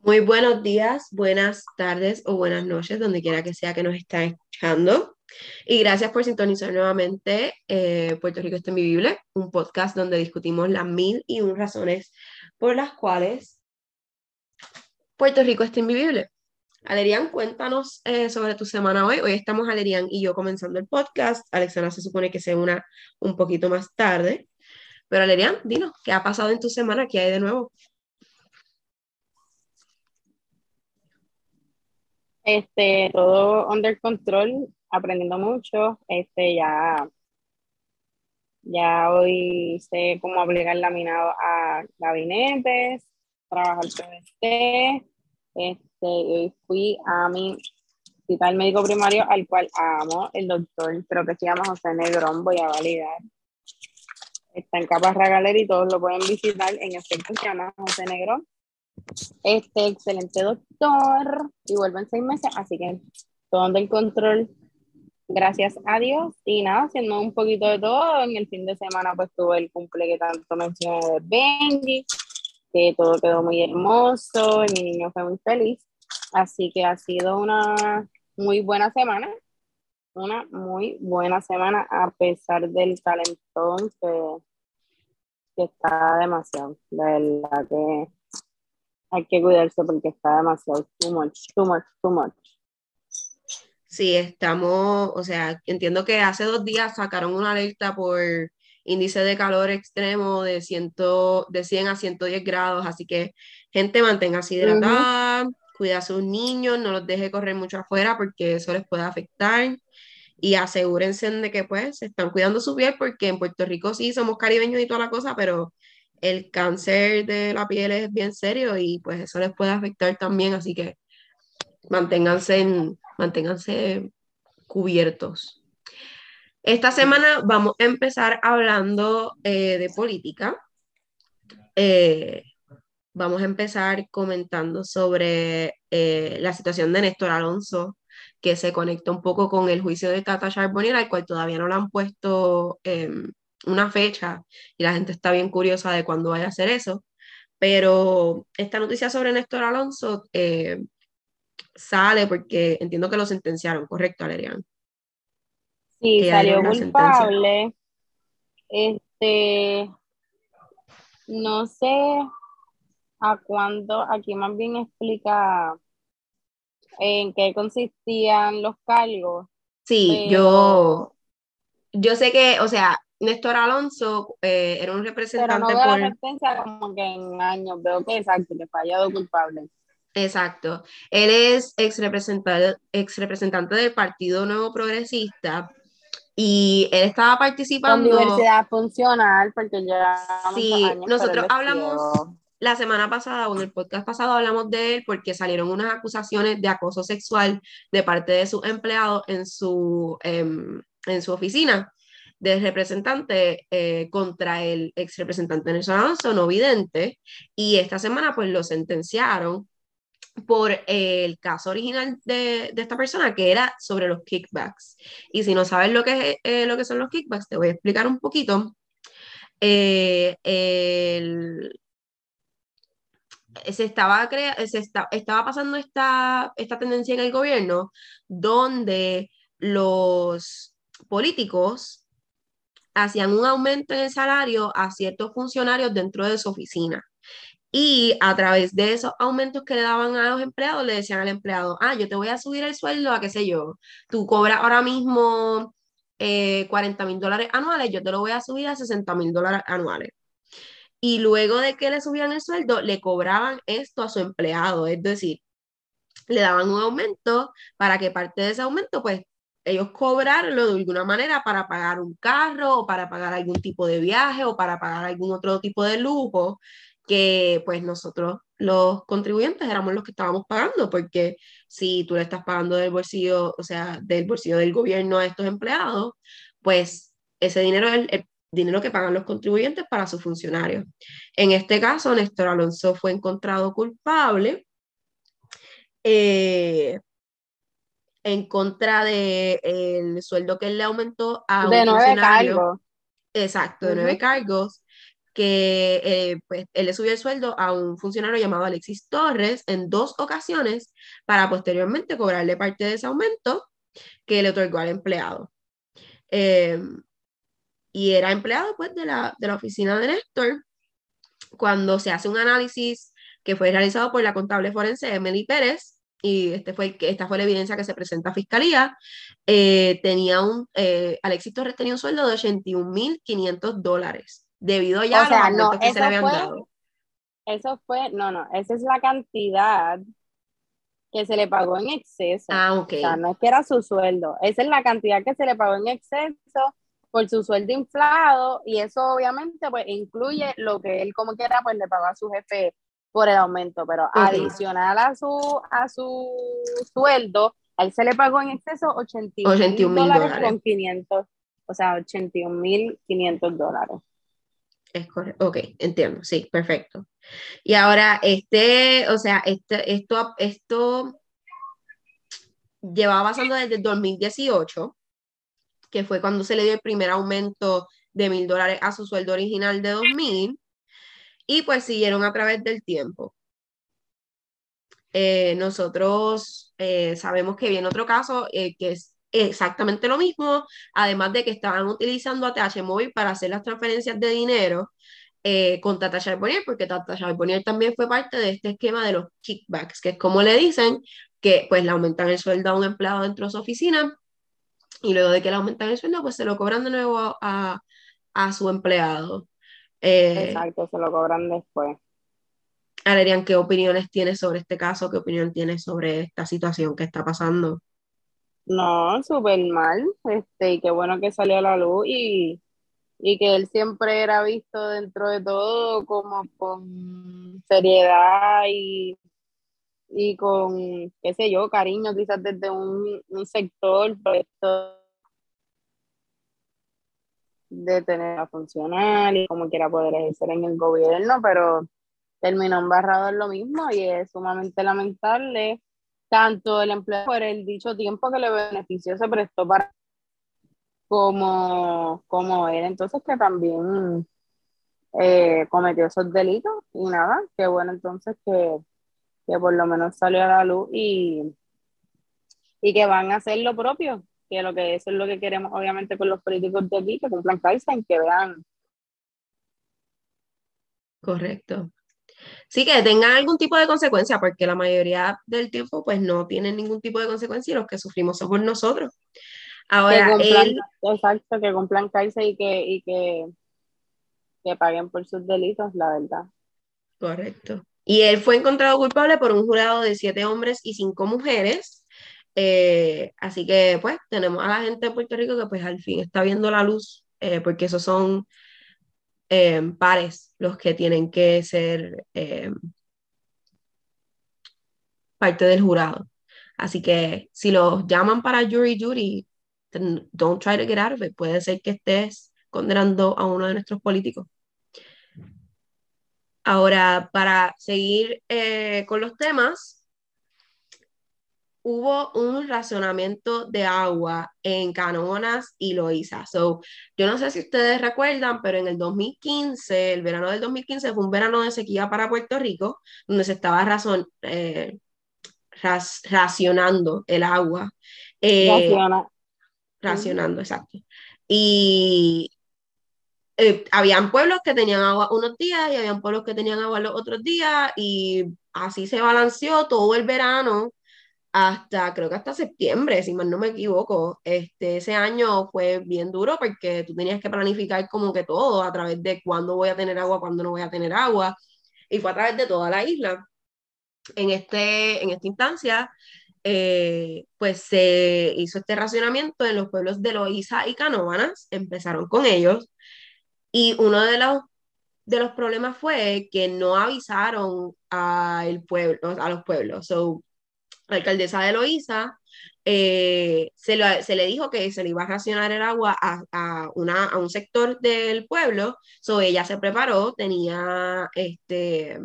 Muy buenos días, buenas tardes o buenas noches, donde quiera que sea que nos estén escuchando. Y gracias por sintonizar nuevamente eh, Puerto Rico está invivible, un podcast donde discutimos las mil y un razones por las cuales Puerto Rico está invivible. Alerian, cuéntanos eh, sobre tu semana hoy. Hoy estamos Alerian y yo comenzando el podcast. Alexandra se supone que se una un poquito más tarde. Pero Alerian, dinos, ¿qué ha pasado en tu semana? ¿Qué hay de nuevo? Este, todo under control, aprendiendo mucho. Este, ya, ya hoy sé cómo aplicar laminado a gabinetes, trabajar PVC. Este, fui a mi hospital médico primario, al cual amo, el doctor, creo que se llama José Negrón, voy a validar está en Caparra Gallery, todos lo pueden visitar, en efecto se llama José Negro. Este excelente doctor y vuelve en seis meses, así que todo el control, gracias a Dios. Y nada, haciendo un poquito de todo, en el fin de semana pues tuve el cumple que tanto mencioné de Benji, que todo quedó muy hermoso y mi niño fue muy feliz. Así que ha sido una muy buena semana una muy buena semana a pesar del calentón que, que está demasiado. De verdad que hay que cuidarse porque está demasiado, too much, too much, too much. Sí, estamos, o sea, entiendo que hace dos días sacaron una alerta por índice de calor extremo de, ciento, de 100 a 110 grados, así que gente manténgase hidratada, cuida a sus niños, no los deje correr mucho afuera porque eso les puede afectar y asegúrense de que pues se están cuidando su piel porque en Puerto Rico sí somos caribeños y toda la cosa, pero el cáncer de la piel es bien serio y pues eso les puede afectar también, así que manténganse, manténganse cubiertos. Esta semana vamos a empezar hablando eh, de política. Eh, vamos a empezar comentando sobre eh, la situación de Néstor Alonso que se conecta un poco con el juicio de Tata Charbonnier, al cual todavía no le han puesto em, una fecha y la gente está bien curiosa de cuándo vaya a hacer eso. Pero esta noticia sobre Néstor Alonso eh, sale porque entiendo que lo sentenciaron, ¿correcto, Alerian? Sí, salió culpable. Este, no sé a cuándo, aquí más bien explica en qué consistían los cargos. Sí, yo, yo sé que, o sea, Néstor Alonso eh, era un representante pero no de por... como que en años, veo que exacto, que fallado culpable. Exacto. Él es ex representante, ex representante del Partido Nuevo Progresista y él estaba participando. Con diversidad funcional, porque ya. Sí, nosotros hablamos la semana pasada o en el podcast pasado hablamos de él porque salieron unas acusaciones de acoso sexual de parte de sus empleados en su, em, en su oficina de representante eh, contra el ex representante Nelson Alonso, no vidente, y esta semana pues lo sentenciaron por el caso original de, de, esta persona, que era sobre los kickbacks. Y si no sabes lo que, eh, lo que son los kickbacks, te voy a explicar un poquito. Eh, el, se estaba, se estaba pasando esta, esta tendencia en el gobierno donde los políticos hacían un aumento en el salario a ciertos funcionarios dentro de su oficina. Y a través de esos aumentos que le daban a los empleados, le decían al empleado, ah, yo te voy a subir el sueldo a qué sé yo, tú cobras ahora mismo 40 eh, mil dólares anuales, yo te lo voy a subir a 60 mil dólares anuales y luego de que le subían el sueldo, le cobraban esto a su empleado, es decir, le daban un aumento para que parte de ese aumento, pues ellos cobrarlo de alguna manera para pagar un carro o para pagar algún tipo de viaje o para pagar algún otro tipo de lujo que pues nosotros los contribuyentes éramos los que estábamos pagando, porque si tú le estás pagando del bolsillo, o sea, del bolsillo del gobierno a estos empleados, pues ese dinero el, dinero que pagan los contribuyentes para sus funcionarios. En este caso, Néstor Alonso fue encontrado culpable eh, en contra del el sueldo que él le aumentó a de nueve cargos. Exacto, de nueve cargos que eh, pues, él le subió el sueldo a un funcionario llamado Alexis Torres en dos ocasiones para posteriormente cobrarle parte de ese aumento que le otorgó al empleado. Em, y era empleado pues, de, la, de la oficina de Néstor. Cuando se hace un análisis que fue realizado por la contable forense Emily Pérez, y este fue esta fue la evidencia que se presenta a fiscalía, eh, tenía un, eh, Alexis Torres tenía un sueldo de 81.500 dólares, debido ya a los no, que se le habían dado. Eso fue, no, no, esa es la cantidad que se le pagó en exceso. Ah, ok. O sea, no es que era su sueldo, esa es la cantidad que se le pagó en exceso por su sueldo inflado y eso obviamente pues incluye lo que él como quiera pues le pagó a su jefe por el aumento, pero adicional a su, a su sueldo, a él se le pagó en exceso 81 mil dólares con 500, o sea, 81 mil 500 dólares. Es correcto, ok, entiendo, sí, perfecto. Y ahora, este, o sea, este, esto, esto llevaba pasando desde el 2018, que fue cuando se le dio el primer aumento de mil dólares a su sueldo original de 2000, y pues siguieron a través del tiempo. Eh, nosotros eh, sabemos que viene otro caso eh, que es exactamente lo mismo, además de que estaban utilizando ATH Móvil para hacer las transferencias de dinero con Tata Charbonnier, porque Tata Charbonnier también fue parte de este esquema de los kickbacks, que es como le dicen, que pues le aumentan el sueldo a un empleado dentro de su oficina y luego de que le aumentan el sueldo, pues se lo cobran de nuevo a, a su empleado. Eh, Exacto, se lo cobran después. Alerian, ¿qué opiniones tienes sobre este caso? ¿Qué opinión tienes sobre esta situación que está pasando? No, súper mal, este, y qué bueno que salió a la luz y, y que él siempre era visto dentro de todo como con seriedad y, y con, qué sé yo, cariño quizás desde un, un sector, pero esto de tener a funcionar y como quiera poder ejercer en el gobierno, pero terminó embarrado en lo mismo y es sumamente lamentable. Tanto el empleo por el dicho tiempo que le benefició se prestó para como, como él, entonces que también eh, cometió esos delitos y nada, qué bueno entonces que, que por lo menos salió a la luz y, y que van a hacer lo propio, que lo que eso es lo que queremos obviamente con los políticos de aquí, que cumplan Kaizen, que vean. Correcto. Sí, que tengan algún tipo de consecuencia, porque la mayoría del tiempo pues no tienen ningún tipo de consecuencia y los que sufrimos somos nosotros. Ahora, que cumplan, exacto, que cumplan Kaizen y que, y que, que paguen por sus delitos, la verdad. Correcto. Y él fue encontrado culpable por un jurado de siete hombres y cinco mujeres eh, así que pues tenemos a la gente de Puerto Rico que pues al fin está viendo la luz, eh, porque esos son eh, pares los que tienen que ser parte del jurado. Así que si los llaman para jury duty, don't try to get out of it. Puede ser que estés condenando a uno de nuestros políticos. Ahora, para seguir con los temas, hubo un racionamiento de agua en Canonas y Loíza. So, yo no sé si ustedes recuerdan, pero en el 2015, el verano del 2015 fue un verano de sequía para Puerto Rico, donde se estaba razón, eh, racionando el agua. Eh, racionando, exacto. Y eh, habían pueblos que tenían agua unos días y habían pueblos que tenían agua los otros días y así se balanceó todo el verano hasta, creo que hasta septiembre, si mal no me equivoco. Este, ese año fue bien duro porque tú tenías que planificar como que todo a través de cuándo voy a tener agua, cuándo no voy a tener agua, y fue a través de toda la isla. En, este, en esta instancia, eh, pues se hizo este racionamiento en los pueblos de Loíza y Canóvanas, empezaron con ellos, y uno de los, de los problemas fue que no avisaron al pueblo, a los pueblos. So, la alcaldesa de Loíza, eh, se, le dijo que se le iba a racionar el agua a, una, a un sector del pueblo, so ella se preparó, tenía este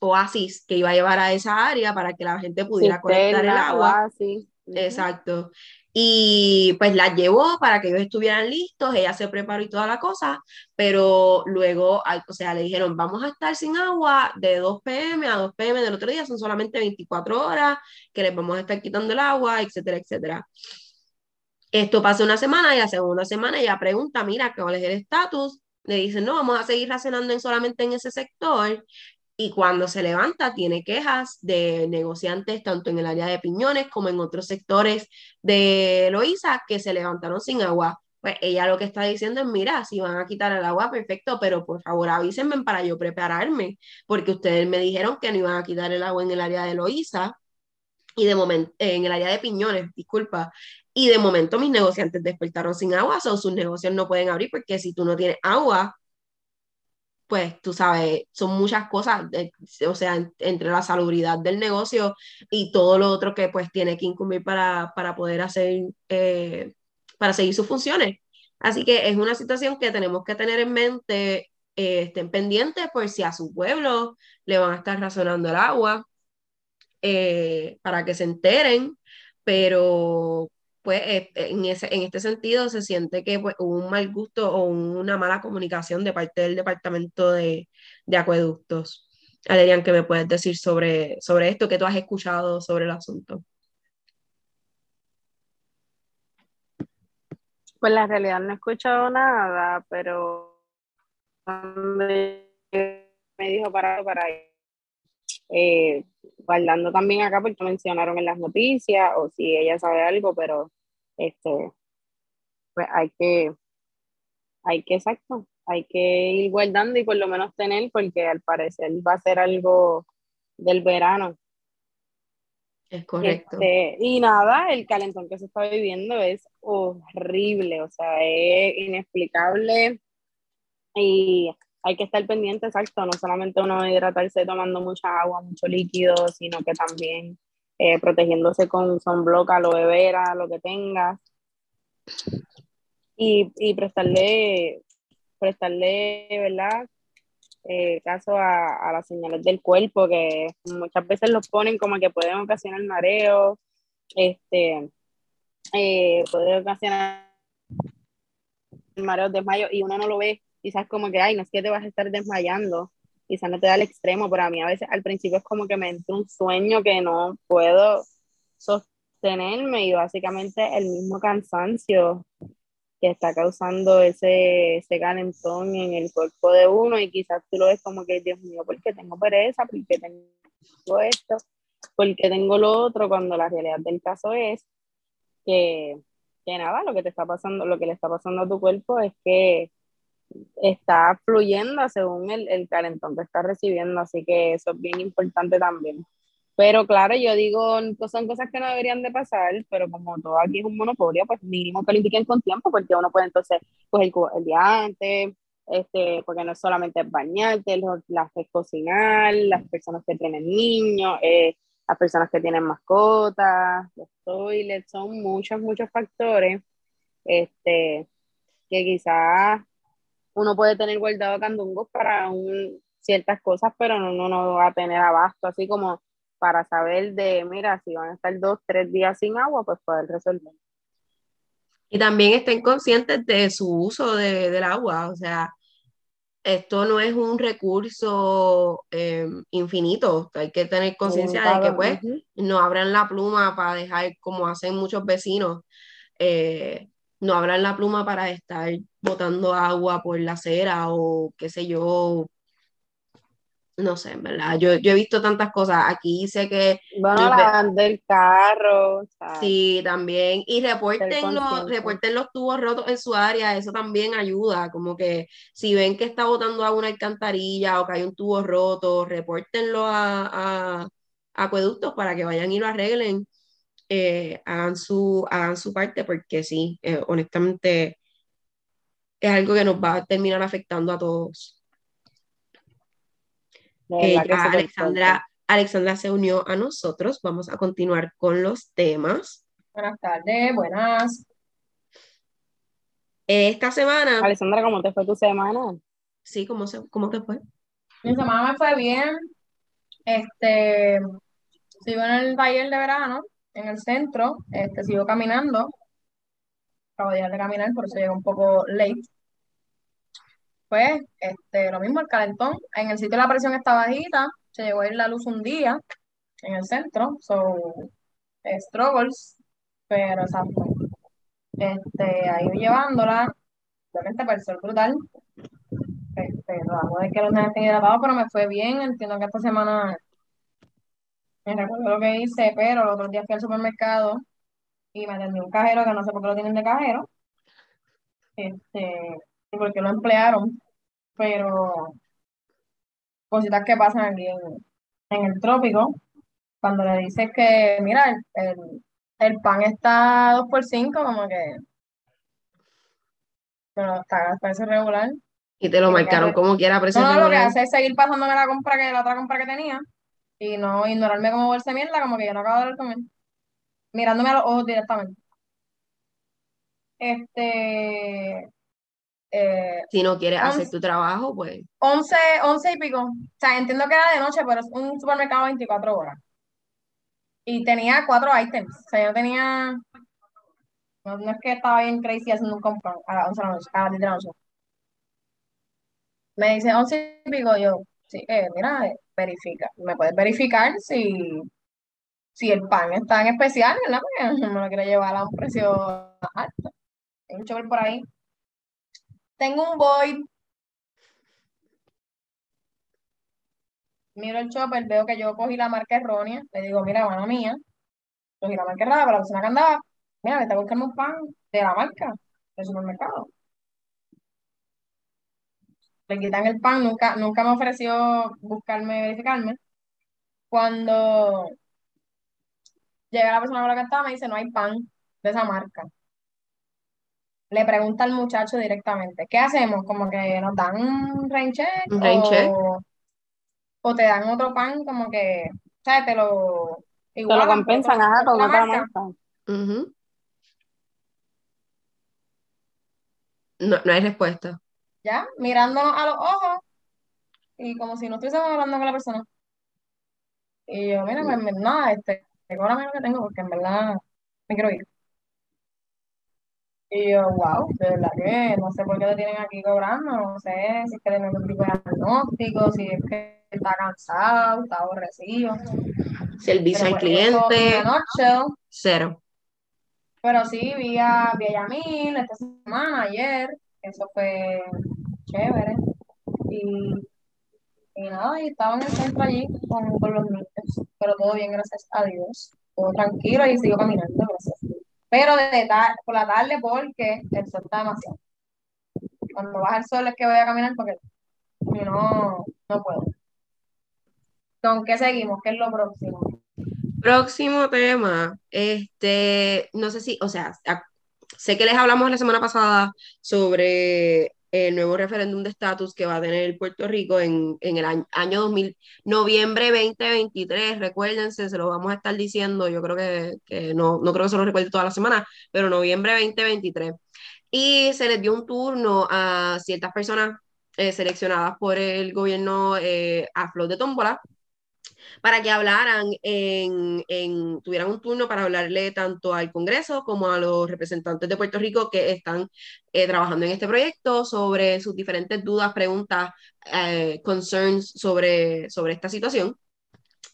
oasis que iba a llevar a esa área para que la gente pudiera conectar el agua. Exacto. Y pues las llevó para que ellos estuvieran listos, ella se preparó y toda la cosa, pero luego, o sea, le dijeron, vamos a estar sin agua de 2 pm a 2 pm del otro día, son solamente 24 horas, que les vamos a estar quitando el agua, etcétera, etcétera. Esto pasa una semana y la segunda semana ella pregunta, mira, ¿cuál es el estatus? Le dicen, no, vamos a seguir racionando solamente en ese sector. Y cuando se levanta, tiene quejas de negociantes tanto en el área de Piñones como en otros sectores de Loíza que se levantaron sin agua. Pues ella lo que está diciendo es, mira, si van a quitar el agua, perfecto, pero por favor avísenme para yo prepararme, porque ustedes me dijeron que no iban a quitar el agua en el área de Loíza y de momento, en el área de Piñones, disculpa, y de momento mis negociantes despertaron sin agua, o sus negocios no pueden abrir porque si tú no tienes agua, pues tú sabes, son muchas cosas, o sea, entre la salubridad del negocio y todo lo otro que pues tiene que incumbir para, para poder hacer, eh, para seguir sus funciones. Así que es una situación que tenemos que tener en mente, eh, estén pendientes por si a su pueblo le van a estar razonando el agua, eh, para que se enteren, pero pues eh, en, ese, en este sentido se siente que pues, hubo un mal gusto o una mala comunicación de parte del departamento de, de acueductos. Adrián, ¿qué me puedes decir sobre, sobre esto que tú has escuchado sobre el asunto? Pues la realidad no he escuchado nada, pero me dijo para, para eh, guardando también acá porque mencionaron en las noticias o si ella sabe algo, pero este, pues hay que, hay que, exacto, hay que ir guardando y por lo menos tener porque al parecer va a ser algo del verano. Es correcto. Este, y nada, el calentón que se está viviendo es horrible, o sea, es inexplicable y hay que estar pendiente, exacto, no solamente uno hidratarse tomando mucha agua, mucho líquido, sino que también eh, protegiéndose con sunblock, aloe vera, lo que tengas. Y, y prestarle, prestarle, ¿verdad? Eh, caso a, las señales del cuerpo, que muchas veces los ponen como que pueden ocasionar mareo, este, eh, puede ocasionar mareos, desmayos, y uno no lo ve quizás como que, ay, no es que te vas a estar desmayando, quizás no te da el extremo, pero a mí a veces al principio es como que me entra un sueño que no puedo sostenerme y básicamente el mismo cansancio que está causando ese, ese calentón en el cuerpo de uno y quizás tú lo ves como que, Dios mío, ¿por qué tengo pereza? ¿Por qué tengo esto? ¿Por qué tengo lo otro? Cuando la realidad del caso es que, que nada, lo que te está pasando, lo que le está pasando a tu cuerpo es que está fluyendo según el, el calentón que está recibiendo, así que eso es bien importante también. Pero claro, yo digo, pues son cosas que no deberían de pasar, pero como todo aquí es un monopolio, pues mínimo que lo indiquen con tiempo, porque uno puede entonces, pues el, el día antes, este, porque no es solamente bañarte, las que cocinar, las personas que tienen niños, eh, las personas que tienen mascotas, los toilets, son muchos, muchos factores este, que quizás uno puede tener guardado candungos para ciertas cosas, pero no, no, va a tener abasto, así como para saber de, mira, si van a estar dos, tres días sin agua, pues poder resolver. Y también estén conscientes de su uso de, del agua, o sea, esto no es un recurso eh, infinito, hay que tener conciencia de que pues no abran la pluma para dejar como hacen muchos vecinos, eh, no abran la pluma para estar botando agua por la acera o qué sé yo. No sé, en verdad. Yo, he visto tantas cosas. Aquí sé que. Bueno, la del carro. Sí, también. Y reporten los, reporten los tubos rotos en su área. Eso también ayuda. Como que si ven que está botando agua una alcantarilla o que hay un tubo roto, repórtenlo a, a acueductos para que vayan y lo arreglen eh, hagan, su, hagan su parte, porque sí, eh, honestamente es algo que nos va a terminar afectando a todos. Eh, Alexandra, Alexandra se unió a nosotros. Vamos a continuar con los temas. Buenas tardes, buenas. Esta semana. Alexandra, ¿cómo te fue tu semana? Sí, ¿cómo, se, cómo te fue? Mi semana me fue bien. Este, sigo en el taller de verano en el centro, este, sigo caminando, acabo de dejar de caminar, por eso llegué un poco late. Pues, este, lo mismo, el calentón. En el sitio la presión está bajita, se llegó a ir la luz un día en el centro, so, struggles, pero exacto. Este, ahí llevándola, para el sol brutal. Este, tratando de que los nenes estén hidratados, pero me fue bien. Entiendo que esta semana me recuerdo lo que hice, pero el otro día fui al supermercado y me atendió un cajero que no sé por qué lo tienen de cajero. Este, y porque lo emplearon, pero cositas que pasan aquí en, en el trópico, cuando le dices que, mira, el, el, pan está 2 por 5 como que, pero está parece regular. Y te lo marcaron como quiera, precio No, no, lo que hace es seguir pasándome la compra que la otra compra que tenía y no ignorarme como bolsa de mierda, como que yo no acabo de hablar con él. Mirándome a los ojos directamente. Este, eh, si no quieres hacer tu trabajo, pues. 11, 11 y pico. O sea, entiendo que era de noche, pero es un supermercado 24 horas. Y tenía cuatro items. O sea, yo tenía. No, es que estaba bien crazy haciendo un compra a las 11 de la noche, a las 10 de la noche. Me dice 11 y pico, yo, sí, eh, mira, eh, verifica. ¿Me puedes verificar si, si el pan está en especial, ¿verdad? Porque no me lo quiero llevar a un precio alto. Hay un chover por ahí tengo un boy. Miro el chopper, veo que yo cogí la marca errónea. Le digo, mira, mano mía, cogí la marca errada, pero la persona que andaba, mira, me está buscando un pan de la marca del supermercado. Le quitan el pan, nunca, nunca me ofreció buscarme, verificarme. Cuando llega la persona con la que estaba, me dice, no hay pan de esa marca le pregunta al muchacho directamente, ¿qué hacemos? Como que nos dan un rain check, o, te dan otro pan como que, ¿sabes? Te lo... Igual, te lo compensan, ajá, con otra marca. No, no hay respuesta. Ya, mirándonos a los ojos y como si no estuviésemos hablando con la persona. Y yo, mira, pues, nada, este, cóbrame lo que tengo porque en verdad me quiero ir. Y yo, wow, de verdad que no sé por qué te tienen aquí cobrando, no sé si es que tiene algún tipo de diagnóstico, si es que está cansado, está aborrecido. Servicio al cliente. Cero. Pero sí, vi a, vi a Yamil esta semana, ayer, eso fue chévere. Y, y nada, y estaba en el centro allí con, con los niños, pero todo bien, gracias a Dios. Todo tranquilo y sigo caminando, gracias pero de por la tarde porque el sol está demasiado. Cuando baja el sol es que voy a caminar porque no, no puedo. ¿Con qué seguimos? ¿Qué es lo próximo? Próximo tema, este, no sé si, o sea, sé que les hablamos la semana pasada sobre el nuevo referéndum de estatus que va a tener Puerto Rico en, el año, año 2000, noviembre 2023, recuérdense, se lo vamos a estar diciendo, yo creo que, no, no creo que se lo recuerde toda la semana, pero noviembre 2023. Y se les dio un turno a ciertas personas eh, seleccionadas por el gobierno eh, a flor de tómbola para que hablaran, en, tuvieran un turno para hablarle tanto al Congreso como a los representantes de Puerto Rico que están eh, trabajando en este proyecto sobre sus diferentes dudas, preguntas, eh, concerns sobre, sobre esta situación.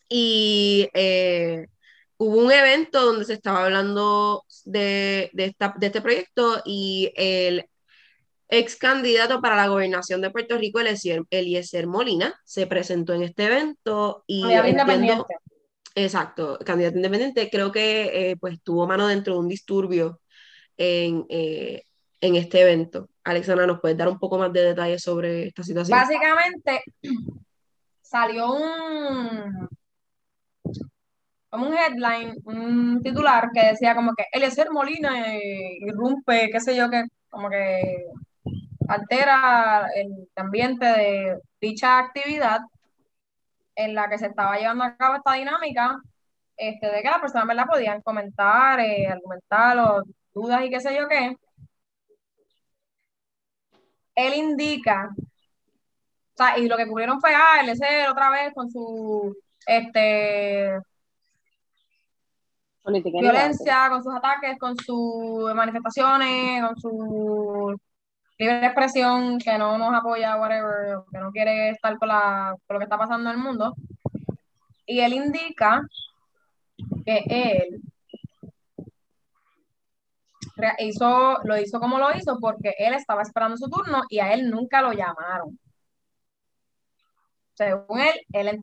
Y eh, hubo un evento donde se estaba hablando de, de, esta, de este proyecto y el ex candidato para la gobernación de Puerto Rico, Eliezer Molina, se presentó en este evento y entiendo, exacto, candidato independiente, creo que eh, pues tuvo mano dentro de un disturbio en, eh, en este evento. Alexandra, ¿nos puedes dar un poco más de detalles sobre esta situación? Básicamente salió un como un headline, un titular que decía como que Eliezer Molina eh, irrumpe, qué sé yo, que como que altera el ambiente de dicha actividad en la que se estaba llevando a cabo esta dinámica, este, de que las personas ¿verdad? podían comentar, eh, argumentar o dudas y qué sé yo qué. Él indica, o sea, y lo que cubrieron fue, ah, el otra vez con su, este, violencia, con sus ataques, con sus manifestaciones, con su libre expresión, que no nos apoya, whatever, que no quiere estar con, la, con lo que está pasando en el mundo. Y él indica que él hizo, lo hizo como lo hizo porque él estaba esperando su turno y a él nunca lo llamaron. Según él, él,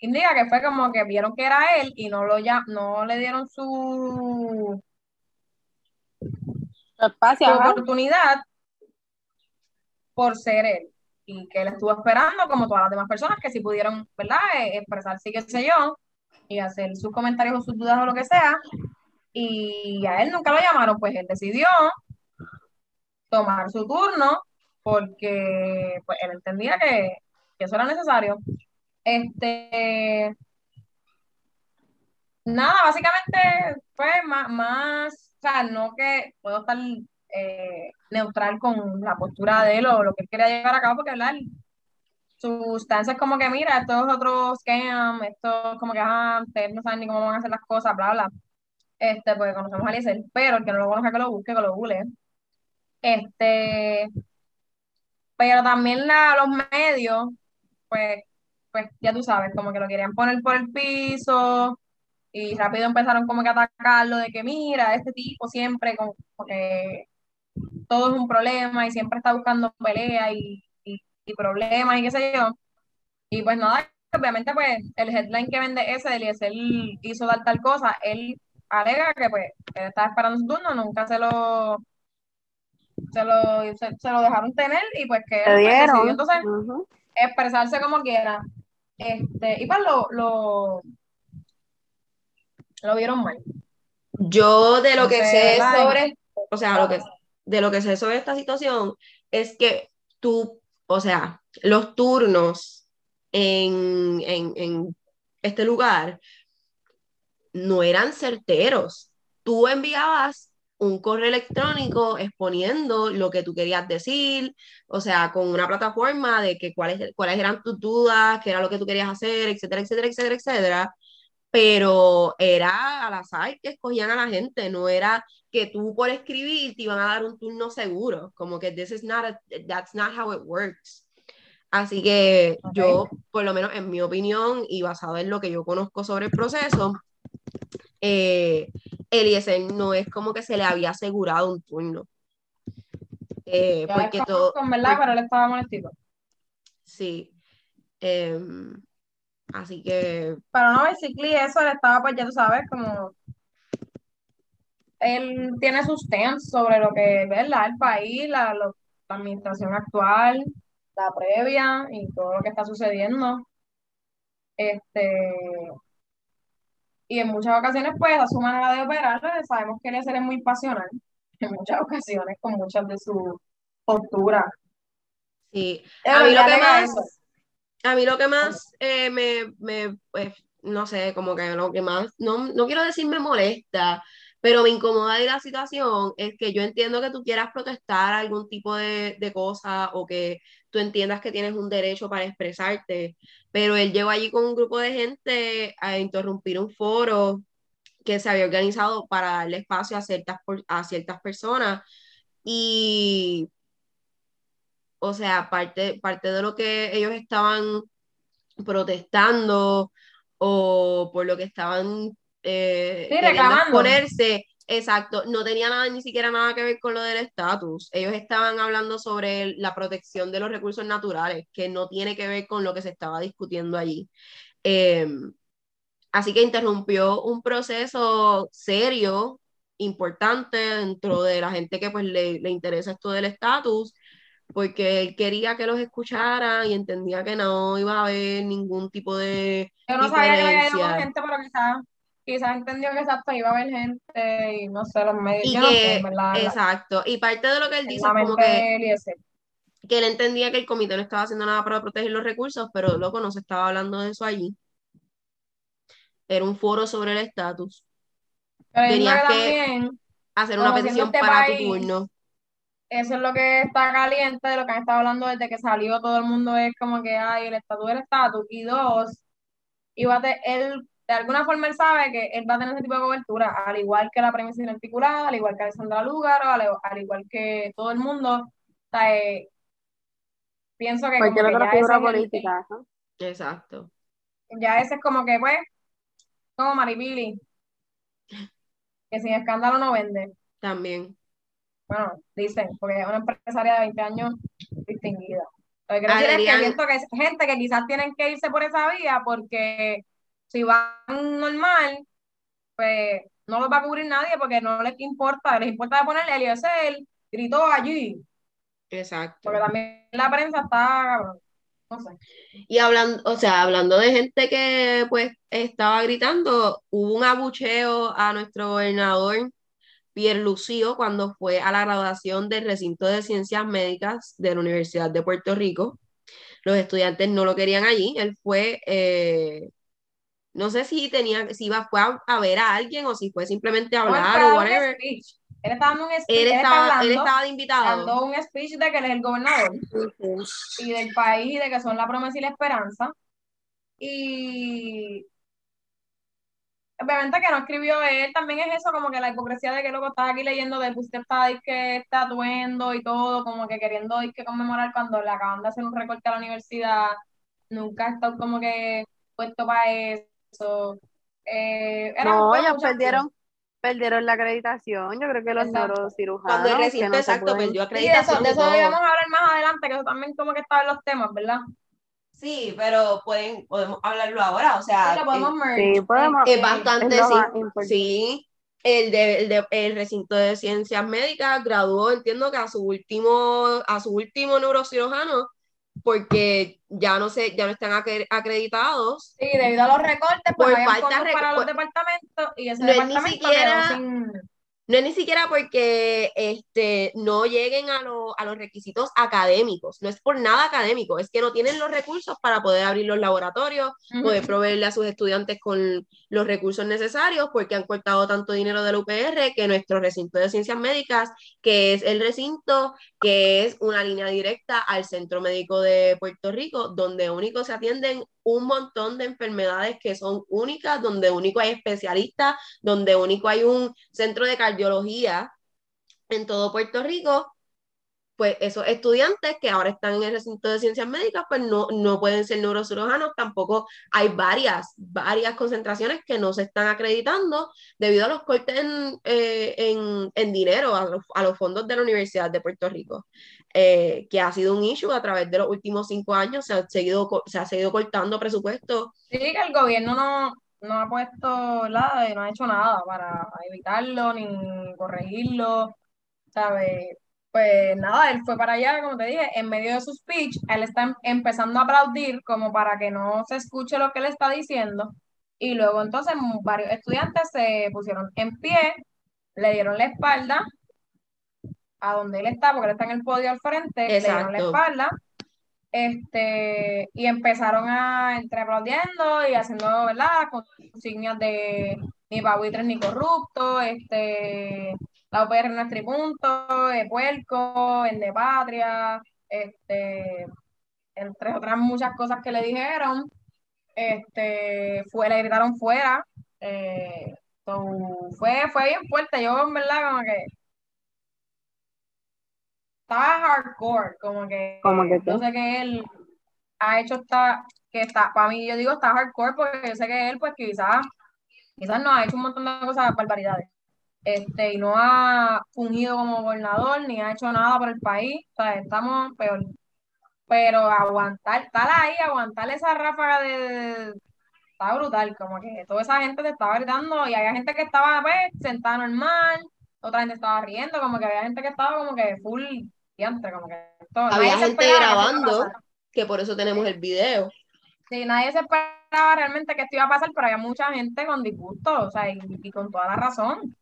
indica que fue como que vieron que era él y no, lo no le dieron su, Espacio, oportunidad por ser él. Y que él estuvo esperando, como todas las demás personas, que si pudieron, ¿verdad?, e, expresar sí, qué sé yo, y hacer sus comentarios o sus dudas o lo que sea, y a él nunca lo llamaron, pues él decidió tomar su turno porque pues, él entendía que, eso era necesario. Este, nada, básicamente fue más, más, o sea, no que puedo estar eh, neutral con la postura de él o lo que él quería llevar a cabo, porque hablar sustancias como que mira, estos otros scam, estos como que ah, ustedes no saben ni cómo van a hacer las cosas, bla, bla este, pues conocemos a Liesel, pero el que no lo conozca que lo busque, que lo google. Este, pero también los medios, pues, pues ya tú sabes, como que lo querían poner por el piso y rápido empezaron como que a atacarlo de que mira, este tipo siempre como, que todo es un problema y siempre está buscando pelea y, y, problemas y qué sé yo. Y pues nada, obviamente pues el headline que vende ese de Eliezer hizo tal tal cosa, él alega que pues él estaba esperando su turno, nunca se lo se lo, se, lo dejaron tener y pues que él pues, decidió entonces expresarse como quiera. Este, y pues lo, lo, lo vieron mal. Yo de lo que sé sobre, o sea, lo que, de lo que sé sobre esta situación es que tú, o sea, los turnos en, en, en este lugar no eran certeros. Tú enviabas un correo electrónico exponiendo lo que tú querías decir, o sea, con una plataforma de que cuáles, cuáles eran tus dudas, qué era lo que tú querías hacer, etcétera, etcétera, etcétera, etcétera. Pero era al azar que escogían a la gente, no era que tú por escribir te iban a dar un turno seguro, como que this is not that's not how it works. Así que yo, por lo menos en mi opinión y basado en lo que yo conozco sobre el proceso, eh, Eliezer no es como que se le había asegurado un turno. Eh, porque todo. Con verdad, pero él estaba molestito. Sí. Em, así que. Pero no, basically eso él estaba, pues ya tú sabes, como. Él tiene sus temas sobre lo que es el país, la, la administración actual, la previa y todo lo que está sucediendo. Este, y en muchas ocasiones, pues, a su manera de operar, sabemos que Eliezer es muy pasional, en muchas ocasiones, con muchas de su postura. Sí, a mí, lo que más, a mí lo que más eh, me, me pues, no sé, como que lo que más, no, no quiero decir me molesta, pero me incomoda de la situación es que yo entiendo que tú quieras protestar algún tipo de, de cosa o que tú entiendas que tienes un derecho para expresarte, pero él llegó allí con un grupo de gente a interrumpir un foro que se había organizado para darle espacio a ciertas, a ciertas personas y, o sea, parte, parte de lo que ellos estaban protestando o por lo que estaban eh, ponerse Exacto, no tenía nada, ni siquiera nada que ver con lo del estatus. Ellos estaban hablando sobre la protección de los recursos naturales, que no tiene que ver con lo que se estaba discutiendo allí. Em, así que interrumpió un proceso serio, importante dentro de la gente que pues le, interesa esto del estatus, porque él quería que los escucharan y entendía que no iba a haber ningún tipo de... Yo no sabía que había gente, pero quizás quizás entendió que exacto iba a haber gente y no sé, los medios. Y que, exacto, y parte de lo que él dice es como que, que él entendía que el comité no estaba haciendo nada para proteger los recursos, pero loco, no se estaba hablando de eso allí. Era un foro sobre el estatus. Tenías que, hacer una petición este para tu turno. Eso es lo que está caliente de lo que han estado hablando desde que salió todo el mundo es como que hay el estatus del estatus y dos, iba a él de alguna forma él sabe que él va a tener ese tipo de cobertura, al igual que la premisa inarticulada, al igual que Alessandra Lugar, al, igual que todo el mundo. O sea, eh, pienso que. Cualquier otra figura política. Exacto. Ya ese es como que, pues, como Maripili, que sin escándalo no vende. También. Bueno, dicen, porque es una empresaria de 20 años distinguida. Lo que quiero decir es que siento que es gente que quizás tienen que irse por esa vía porque si van normal, pues no los va a cubrir nadie porque no les importa, les importa ponerle Eliezer, gritó allí. Exacto. Porque también la prensa está, no sé. Y hablando, o sea, hablando de gente que pues estaba gritando, hubo un abucheo a nuestro gobernador Pierre Lucio cuando fue a la graduación del recinto de ciencias médicas de la Universidad de Puerto Rico. Los estudiantes no lo querían allí. Él fue eh, no sé si tenía, si iba fue a, ver a alguien o si fue simplemente a hablar o whatever. Él estaba dando un speech. Él estaba, él, estaba de invitado. Dando un speech de que él es el gobernador y del país y de que son la promesa y la esperanza. Y obviamente que no escribió él, también es eso, como que la hipocresía de que luego estás aquí leyendo de que usted está que está atuendo y todo, como que queriendo que conmemorar cuando le acaban de hacer un recorte a la universidad, nunca ha estado como que puesto para eso eh, no, ellos perdieron, perdieron la acreditación. Yo creo que los neurocirujanos. Cuando el recinto exacto perdió acreditación. Y de eso, de eso a hablar más adelante, que eso también como que está en los temas, ¿verdad? Sí, pero pueden, podemos hablarlo ahora, o sea, sí, podemos sí, podemos, es bastante, sí, sí, el, de, el, de, el, recinto de ciencias médicas graduó, entiendo que a su último, a su último neurocirujano, porque ya no sé, ya no están acreditados. Sí, debido a los recortes, pues por falta para los departamentos y ese departamento ni siquiera, sin no es ni siquiera porque este, no lleguen a, a, los requisitos académicos, no es por nada académico, es que no tienen los recursos para poder abrir los laboratorios, poder proveerle a sus estudiantes con los recursos necesarios, porque han cortado tanto dinero del UPR que nuestro recinto de ciencias médicas, que es el recinto que es una línea directa al Centro Médico de Puerto Rico, donde único se atienden un montón de enfermedades que son únicas, donde único hay especialistas, donde único hay un centro de cardiología en todo Puerto Rico, pues esos estudiantes que ahora están en el recinto de ciencias médicas, pues no, no pueden ser neurocirujanos, tampoco hay varias, varias concentraciones que no se están acreditando debido a los cortes en, eh, dinero, a los, a los fondos de la Universidad de Puerto Rico. Eh, que ha sido un issue a través de los últimos cinco años, se ha seguido, se ha seguido cortando presupuesto. Sí, que el gobierno no, no ha puesto, nada, no ha hecho nada para evitarlo ni corregirlo, ¿sabes? Pues nada, él fue para allá, como te dije, en medio de su speech, él está em, empezando a aplaudir como para que no se escuche lo que él está diciendo, y luego entonces varios estudiantes se pusieron en pie, le dieron la espalda a donde él está, porque él está en el podio al frente, le dieron la espalda, este, y empezaron a entrar aplaudiendo y haciendo, ¿verdad? Consignias de ni pabuitres ni corruptos, este, la UPR en nuestro punto, de puerco, en de patria, este, entre otras muchas cosas que le dijeron, este, fue, le gritaron fuera, eh, fue, fue bien fuerte, yo en verdad como que estaba hardcore, como que, como que yo sé que él ha hecho esta, que está, para mí yo digo está hardcore porque yo sé que él pues quizás, quizás no ha hecho un montón de cosas, barbaridades, este, y no ha fungido como gobernador, ni ha hecho nada por el país, o sea, estamos peor, pero aguantar, estar ahí, aguantar esa ráfaga de, está brutal, como que toda esa gente te estaba gritando y había gente que estaba pues, sentada normal, otra gente estaba riendo, como que había gente que estaba como que full como que Había gente grabando, que, por eso tenemos el video. Sí, nadie se esperaba realmente que esto iba a pasar, pero había mucha gente con disgusto, o sea, y, con toda la razón.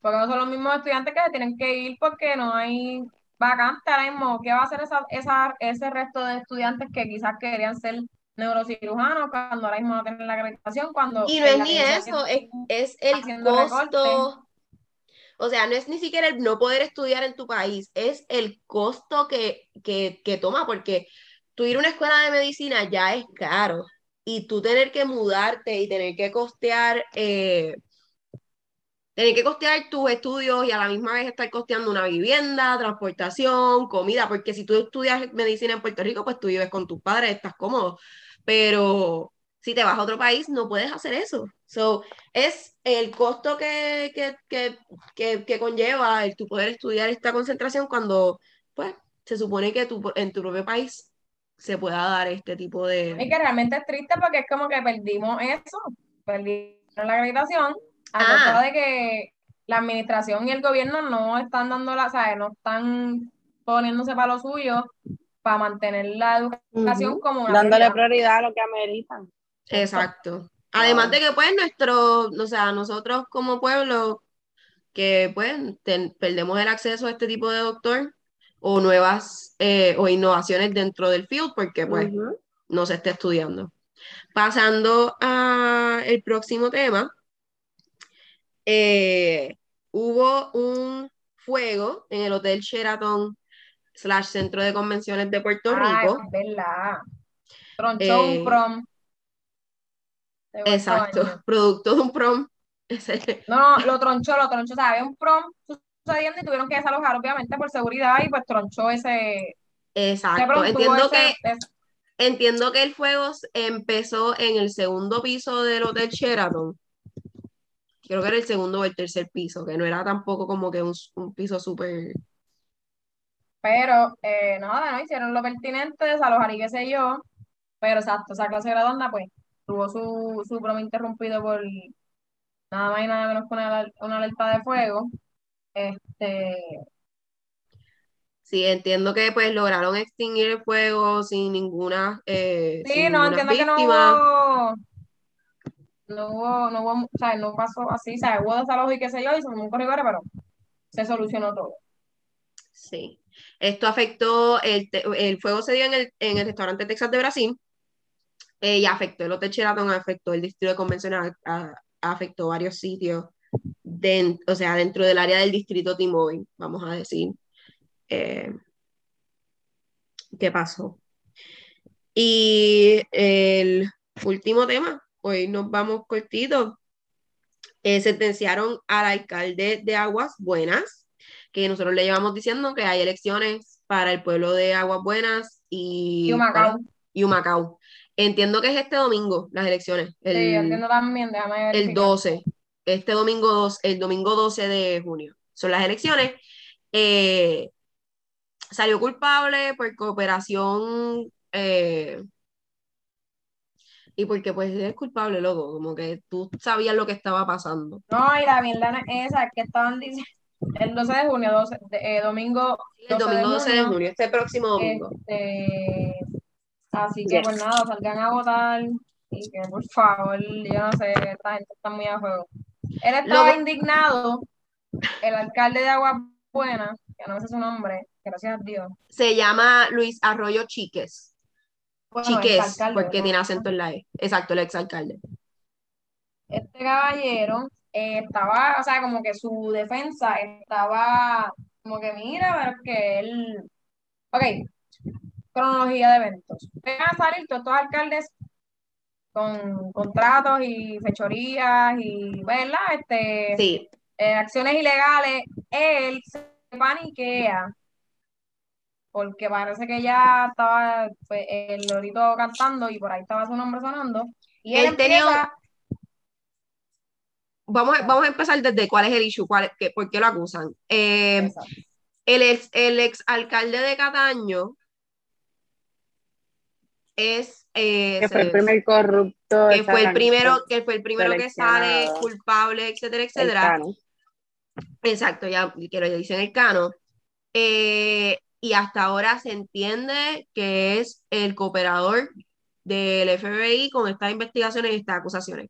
Porque no son los mismos estudiantes que se tienen que ir porque no hay vacante ahora mismo. ¿Qué va a hacer esa, esa, ese resto de estudiantes que quizás querían ser neurocirujanos cuando ahora mismo no tienen la acreditación? Cuando y no es ni eso, es, es el costo o sea, no es ni siquiera el no poder estudiar en tu país, es el costo que, que, que toma, porque tú ir a una escuela de medicina ya es caro. y tú tener que mudarte y tener que costear, eh, tener que costear tus estudios y a la misma vez estar costeando una vivienda, transportación, comida, porque si tú estudias medicina en Puerto Rico, pues tú vives con tus padres, estás cómodo, pero si te vas a otro país, no puedes hacer eso. So, es el costo que, que, que, que, conlleva el tu poder estudiar esta concentración cuando, pues, se supone que tu, en tu propio país se pueda dar este tipo de... Y que realmente es triste porque es como que perdimos eso, perdimos la acreditación a causa ah. de que la administración y el gobierno no están dando la, ¿sabes? No están poniéndose para lo suyo para mantener la educación como una Dándole prioridad. a lo que ameritan. Exacto. Además de que pues nuestro, o sea, nosotros como pueblo que pues perdemos el acceso a este tipo de doctor o nuevas eh, o innovaciones dentro del field porque pues no se está estudiando. Pasando al próximo tema, eh, hubo un fuego en el Hotel Sheraton slash Centro de Convenciones de Puerto Rico. verdad. Tronchó un eh, prom. Exacto, producto de un prom. No, no, lo tronchó, lo tronchó. O sea, había un prom sucediendo y tuvieron que desalojar, obviamente, por seguridad y pues tronchó ese. Exacto, entiendo que. Entiendo que el fuego empezó en el segundo piso del Hotel Sheraton. Creo que era el segundo o el tercer piso, que no era tampoco como que un, piso súper. Pero, eh, nada, ¿no? Hicieron lo pertinente, desalojar y qué sé yo. Pero exacto, esa clase redonda, pues, tuvo su, su broma interrumpido por nada más y nada menos que una, una alerta de fuego. Este. Sí, entiendo que pues lograron extinguir el fuego sin ninguna. Eh, sí, no, entiendo que no hubo. No hubo, no hubo, o sea, no pasó así, o sea, hubo desalojo y qué sé yo, y se un corredor, pero se solucionó todo. Sí. Esto afectó, el, el fuego se dio en el, en el restaurante Texas de Brasil, eh, y afectó el Hotel Sheraton, afectó el distrito de convencional, afectó varios sitios o sea, dentro del área del distrito T-Mobile, vamos a decir. Eh, ¿Qué pasó? Y el último tema, hoy nos vamos cortitos. Eh, sentenciaron al alcalde de Aguas Buenas, que nosotros le llevamos diciendo que hay elecciones para el pueblo de Aguas Buenas y, y Humacao. Entiendo que es este domingo las elecciones. El, sí, entiendo también, déjame El 12 este domingo, dos, el domingo 12 de junio. Son las elecciones. Eh, salió culpable por cooperación eh, y porque pues es culpable, loco, como que tú sabías lo que estaba pasando. No, y la mierda esa que estaban diciendo el 12 de junio, 12, eh, domingo. el domingo 12 de junio, este próximo domingo. Este, así que pues nada, salgan a votar y que por favor, yo no sé, esta gente está muy a juego. Él estaba indignado, el alcalde de Agua Buena, que no sé su nombre, gracias a Dios. Se llama Luis Arroyo Chiques. Chiques, porque tiene acento en la E. Exacto, el exalcalde. Este caballero eh, estaba, o sea, como que su defensa estaba como que mira, pero que él. Ok, cronología de eventos. Van a salir todos los alcaldes con contratos y fechorías y, ¿verdad? Este, sí. Eh, acciones ilegales, él se paniquea porque parece que ya estaba pues, el lorito cantando y por ahí estaba su nombre sonando. Y él, tenía... Vamos, vamos a empezar desde cuál es el issue, cuál, qué, por qué lo acusan. Eh, el, ex, el ex alcalde de Cataño es que fue el primer corrupto que fue el primero que fue el primero que sale culpable etcétera etcétera. Exacto ya que lo dicen el cano. Eh, y hasta ahora se entiende que es el cooperador del FBI con estas investigaciones y estas acusaciones.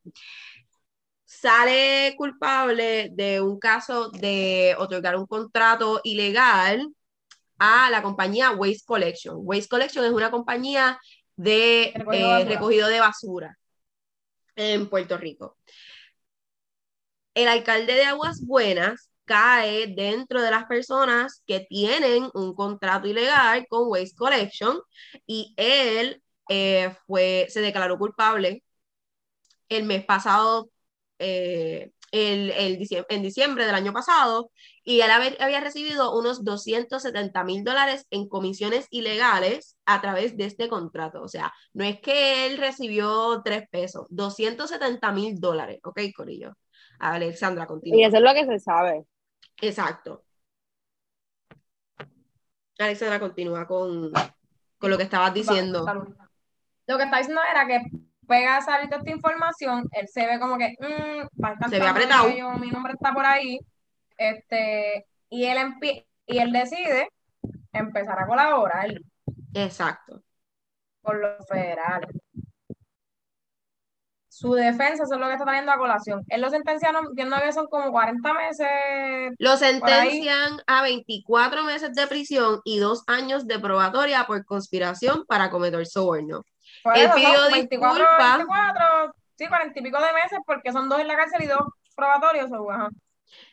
Sale culpable de un caso de otorgar un contrato ilegal a la compañía Waste Collection. Waste Collection es una compañía de recogido, de basura en Puerto Rico. El alcalde de Aguas Buenas cae dentro de las personas que tienen un contrato ilegal con Waste Collection y él eh, fue, se declaró culpable el mes pasado, eh, el, en diciembre del año pasado, y él había recibido unos 270 mil dólares en comisiones ilegales a través de este contrato. O sea, no es que él recibió tres pesos, 270 mil dólares. Ok, Corillo. Alexandra, continúa. Y eso es lo que se sabe. Exacto. Alexandra, continúa con, con lo que estabas diciendo. lo que estaba diciendo era que pega a salir toda esta información, él se ve como que, mmm, se ve apretado. mi nombre está por ahí, este, y él, y él decide empezar a colaborar. Exacto. Con los federales. Su defensa, eso es lo que está trayendo a colación. Él lo sentenciaron, entiendo que son como 40 meses. Lo sentencian a 24 meses de prisión y dos años de probatoria por conspiración para cometer soborno. Él pidió 24, 24, sí, 40 y pico de meses porque son dos en la cárcel y dos probatorios.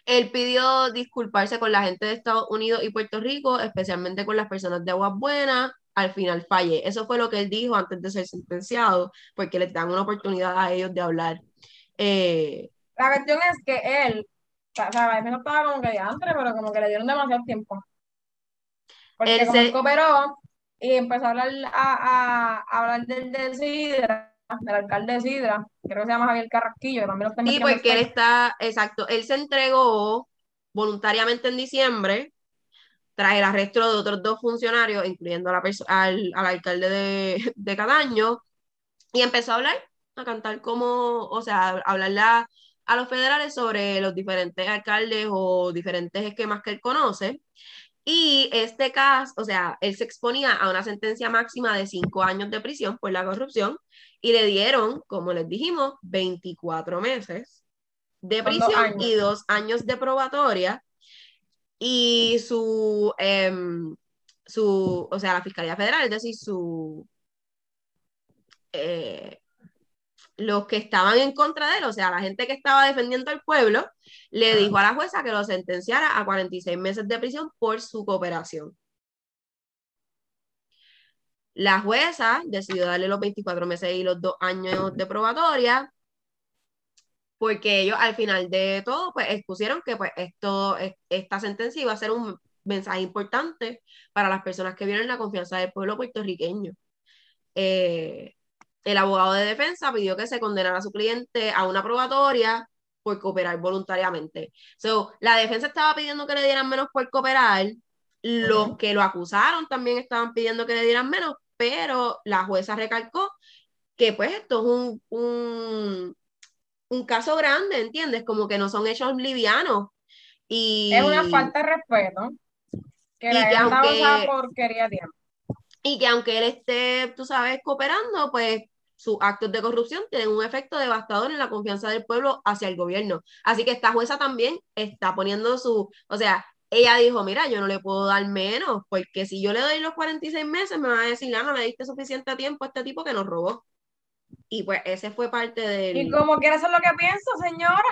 Él pidió disculparse con la gente de Estados Unidos y Puerto Rico, especialmente con las personas de Aguas Buenas. Al final falle. Eso fue lo que él dijo antes de ser sentenciado, porque les dan una oportunidad a ellos de hablar. Eh, la cuestión es que él, o sea, no estaba como que antes, pero como que le dieron demasiado tiempo. Porque él como se... cooperó, y empezó a hablar, a, hablar del de Sidra, del alcalde de Sidra, creo que se llama Javier Carrasquillo, también lo Sí, porque él está, exacto, él se entregó voluntariamente en diciembre tras el arresto de otros dos funcionarios, incluyendo a la al, al, alcalde de, de Cadaño, y empezó a hablar, a cantar como, o sea, a hablarle a, a los federales sobre los diferentes alcaldes o diferentes esquemas que él conoce. Y este caso, o sea, él se exponía a una sentencia máxima de cinco años de prisión por la corrupción y le dieron, como les dijimos, 24 meses de prisión y dos años de probatoria. Y su, em, su, o sea, la Fiscalía Federal, es decir, su, eh, los que estaban en contra de él, o sea, la gente que estaba defendiendo al pueblo, le dijo a la jueza que lo sentenciara a 46 meses de prisión por su cooperación. La jueza decidió darle los 24 meses y los dos años de probatoria, porque ellos al final de todo, pues expusieron que pues esto, esta sentencia iba a ser un mensaje importante para las personas que vieron la confianza del pueblo puertorriqueño. Eh, el abogado de defensa pidió que se condenara a su cliente a una probatoria por cooperar voluntariamente. So, la defensa estaba pidiendo que le dieran menos por cooperar, los que lo acusaron también estaban pidiendo que le dieran menos, pero la jueza recalcó que pues esto es un, un, un caso grande, ¿entiendes? Como que no son hechos livianos. Y, es una falta de respeto. Que y que aunque, porquería tiempo. Y que aunque él esté, tú sabes, cooperando, pues sus actos de corrupción tienen un efecto devastador en la confianza del pueblo hacia el gobierno. Así que esta jueza también está poniendo su, o sea, ella dijo, mira, yo no le puedo dar menos, porque si yo le doy los 46 meses, me va a decir, ah, no le diste suficiente tiempo a este tipo que nos robó. Y pues ese fue parte del... ¿Y cómo quiere ser lo que pienso, señora?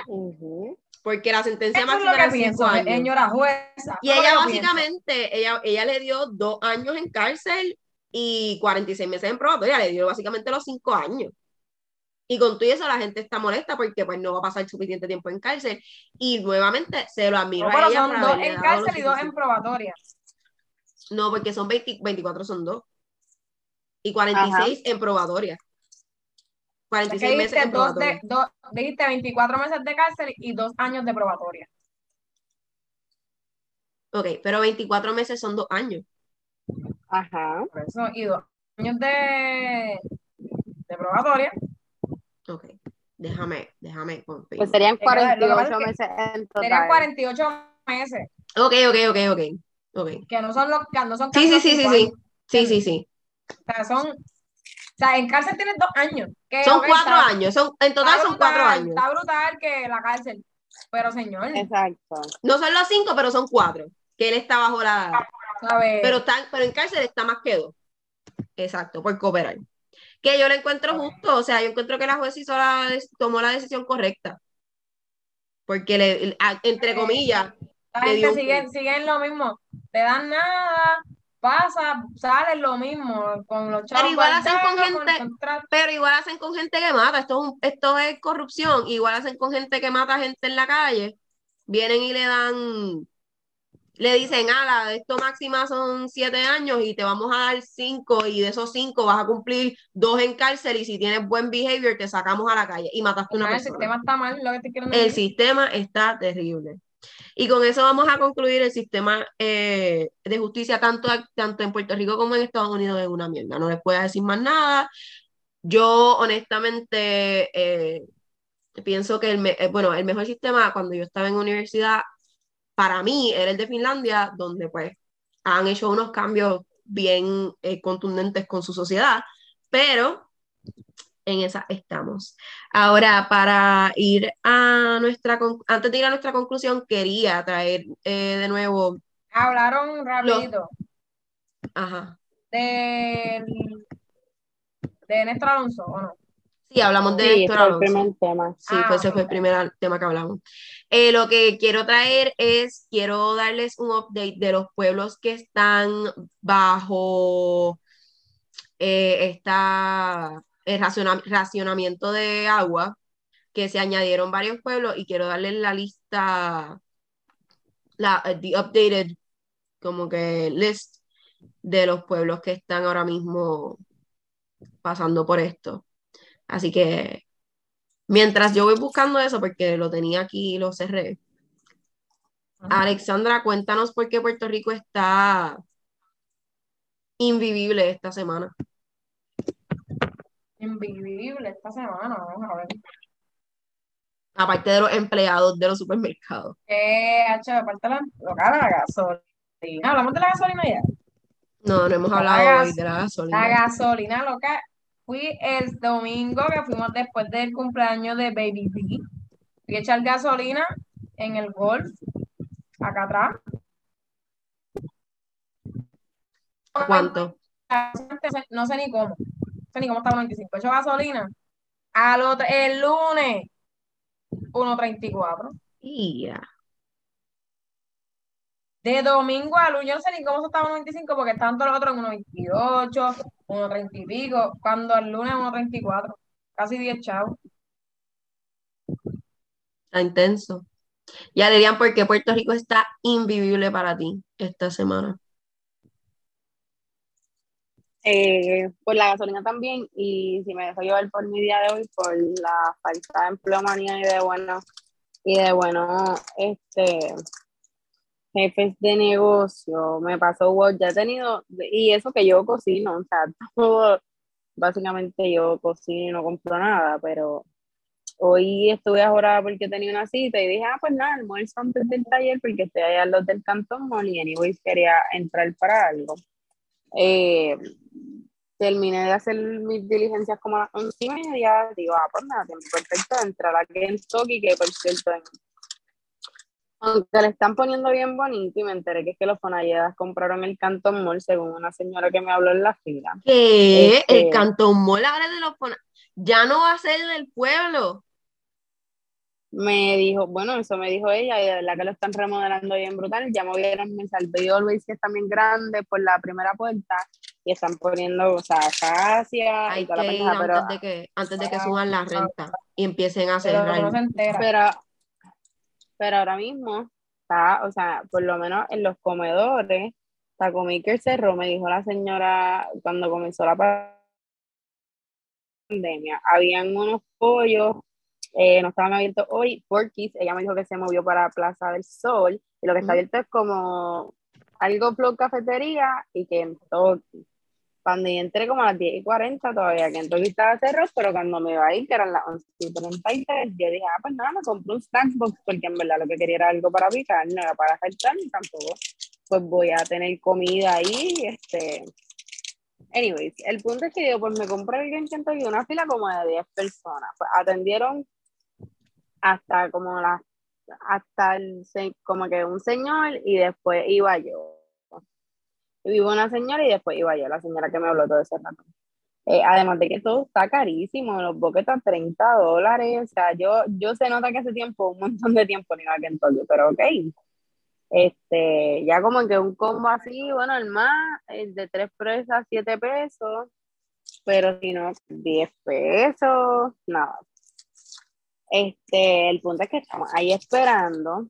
Porque la sentencia máxima era cinco años. Señora jueza. Y ella básicamente, ella, ella le dio dos años en cárcel y 46 meses en probatoria, le dio básicamente los 5 años. Y con todo eso la gente está molesta porque pues no va a pasar suficiente tiempo en cárcel. Y nuevamente se lo admiro a ella. Son dos en cárcel y dos en probatoria. No, porque son 24 son dos. Y 46 en probatoria. 46 meses en probatoria. dijiste 24 meses de cárcel y dos años de probatoria. Ok, pero 24 meses son dos años. Ajá. Por eso, y dos años de, de probatoria. Ok, déjame, déjame Pues serían 48 meses en total. Serían 48 meses. Ok, ok, ok, ok. okay. Que no son los que no son Sí, sí, sí, sí, sí. Sí, sí, sí. O sea, son. O sea, en cárcel tienes dos años. son cuatro años. Son, en total son cuatro años. Está brutal que la cárcel. Pero señor. Exacto. No son los cinco, pero son cuatro. Que él está bajo la. Pero, está, pero en cárcel está más que dos. Exacto, por cooperar. Que yo le encuentro justo, o sea, yo encuentro que la juez hizo la, tomó la decisión correcta. Porque, le, entre comillas, la gente sigue, sigue en lo mismo. Te dan nada, pasa, sale lo mismo con los chavos. Pero igual hacen con gente, pero igual hacen con gente que mata, esto es, esto es corrupción, igual hacen con gente que mata gente en la calle, vienen y le dan le dicen, ala, esto máxima son siete años y te vamos a dar cinco y de esos cinco vas a cumplir dos en cárcel y si tienes buen behavior te sacamos a la calle y mataste a una persona. El sistema está mal, lo que te quiero decir. El sistema está terrible. Y con eso vamos a concluir el sistema eh, de justicia tanto, tanto en Puerto Rico como en Estados Unidos es una mierda. No les puedo decir más nada. Yo honestamente eh, pienso que el, eh, bueno, el mejor sistema cuando yo estaba en universidad para mí era el de Finlandia, donde pues han hecho unos cambios bien eh, contundentes con su sociedad, pero en esa estamos. Ahora, para ir a nuestra, antes de ir a nuestra conclusión, quería traer eh, de nuevo... Hablaron rapidito. Ajá. De, de Néstor Alonso, ¿o no? Sí, hablamos de sí, Fue el primer tema. Sí, ah, ese fue el primer tema que hablamos. Eh, lo que quiero traer es, quiero darles un update de los pueblos que están bajo eh, esta, el racionamiento de agua, que se añadieron varios pueblos y quiero darles la lista, la the updated como que list de los pueblos que están ahora mismo pasando por esto. Así que mientras yo voy buscando eso, porque lo tenía aquí y lo cerré. Alexandra, cuéntanos por qué Puerto Rico está invivible esta semana. Invivible esta semana, vamos a ver. Aparte de los empleados de los supermercados. Eh, aparte de la, la gasolina. ¿Hablamos de la gasolina ya? No, no hemos hablado hoy de la gasolina. La gasolina loca Fui el domingo que fuimos después del cumpleaños de Baby B. Fui a echar gasolina en el golf, acá atrás. ¿Cuánto? No sé ni cómo. No sé ni cómo estaba 95. Hecho gasolina. Al otro, el lunes, 1.34. Y ya. De domingo a lunes, yo no sé ni cómo se estaba 95 porque estaban todos los otros en 1.28, 1.30 y pico, cuando el lunes 1.34, casi 10 chavos. Está intenso. Ya dirían por qué Puerto Rico está invivible para ti esta semana. Eh, pues la gasolina también, y si me dejo llevar por mi día de hoy, por la falta de empleomanía y de bueno, y de bueno, este, jefes de negocio, me pasó, wow, ya he tenido, y eso que yo cocino, o sea, todo, básicamente yo cocino y no compro nada, pero hoy estuve ahora porque tenía una cita y dije, ah, pues nada, almuerzo antes del taller porque estoy allá al lado del Cantón Mall y anyways quería entrar para algo. Eh, terminé de hacer mis diligencias como a las once y media, digo, ah, pues nada, tiempo perfecto de entrar a Kentucky, que por cierto en aunque le están poniendo bien bonito y me enteré que es que los Fonalledas compraron el Canton Mall según una señora que me habló en la fila. ¿Qué? el este, Canton Mall ahora de los Fonalledas. Ya no va a ser del pueblo. Me dijo, bueno, eso me dijo ella y de verdad que lo están remodelando bien brutal. Ya movieron mi salve y Always que es también grande por la primera puerta y están poniendo, o sea, acacia Hay que ir antes, de que, antes de que suban la renta y empiecen a cerrar. Pero, pero ahora mismo está, o sea, por lo menos en los comedores, Taco Maker cerró, me dijo la señora cuando comenzó la pandemia, habían unos pollos, eh, no estaban abiertos hoy, Porky's, ella me dijo que se movió para Plaza del Sol, y lo que está abierto es como algo flow cafetería y que en todo cuando yo entré como a las 10 y 40 todavía, que entonces estaba cerrado, pero cuando me iba a ir, que eran las 11 y 33, yo dije, ah, pues nada, me compré un snack box, porque en verdad lo que quería era algo para picar, no era para saltar, ni tampoco, pues voy a tener comida ahí, este... Anyways, el punto es que yo, pues me compré algo en Kentucky, una fila como de 10 personas, pues atendieron hasta como las, hasta el, como que un señor, y después iba yo vivo una señora y después iba yo, la señora que me habló todo ese rato. Eh, además de que todo está carísimo, los boquetas 30 dólares, o sea, yo, yo se nota que hace tiempo, un montón de tiempo ni a Kentucky, pero ok. Este, ya como que un combo así, bueno, el más, el de tres presas, siete pesos, pero si no, 10 pesos, nada. Este, el punto es que estamos ahí esperando.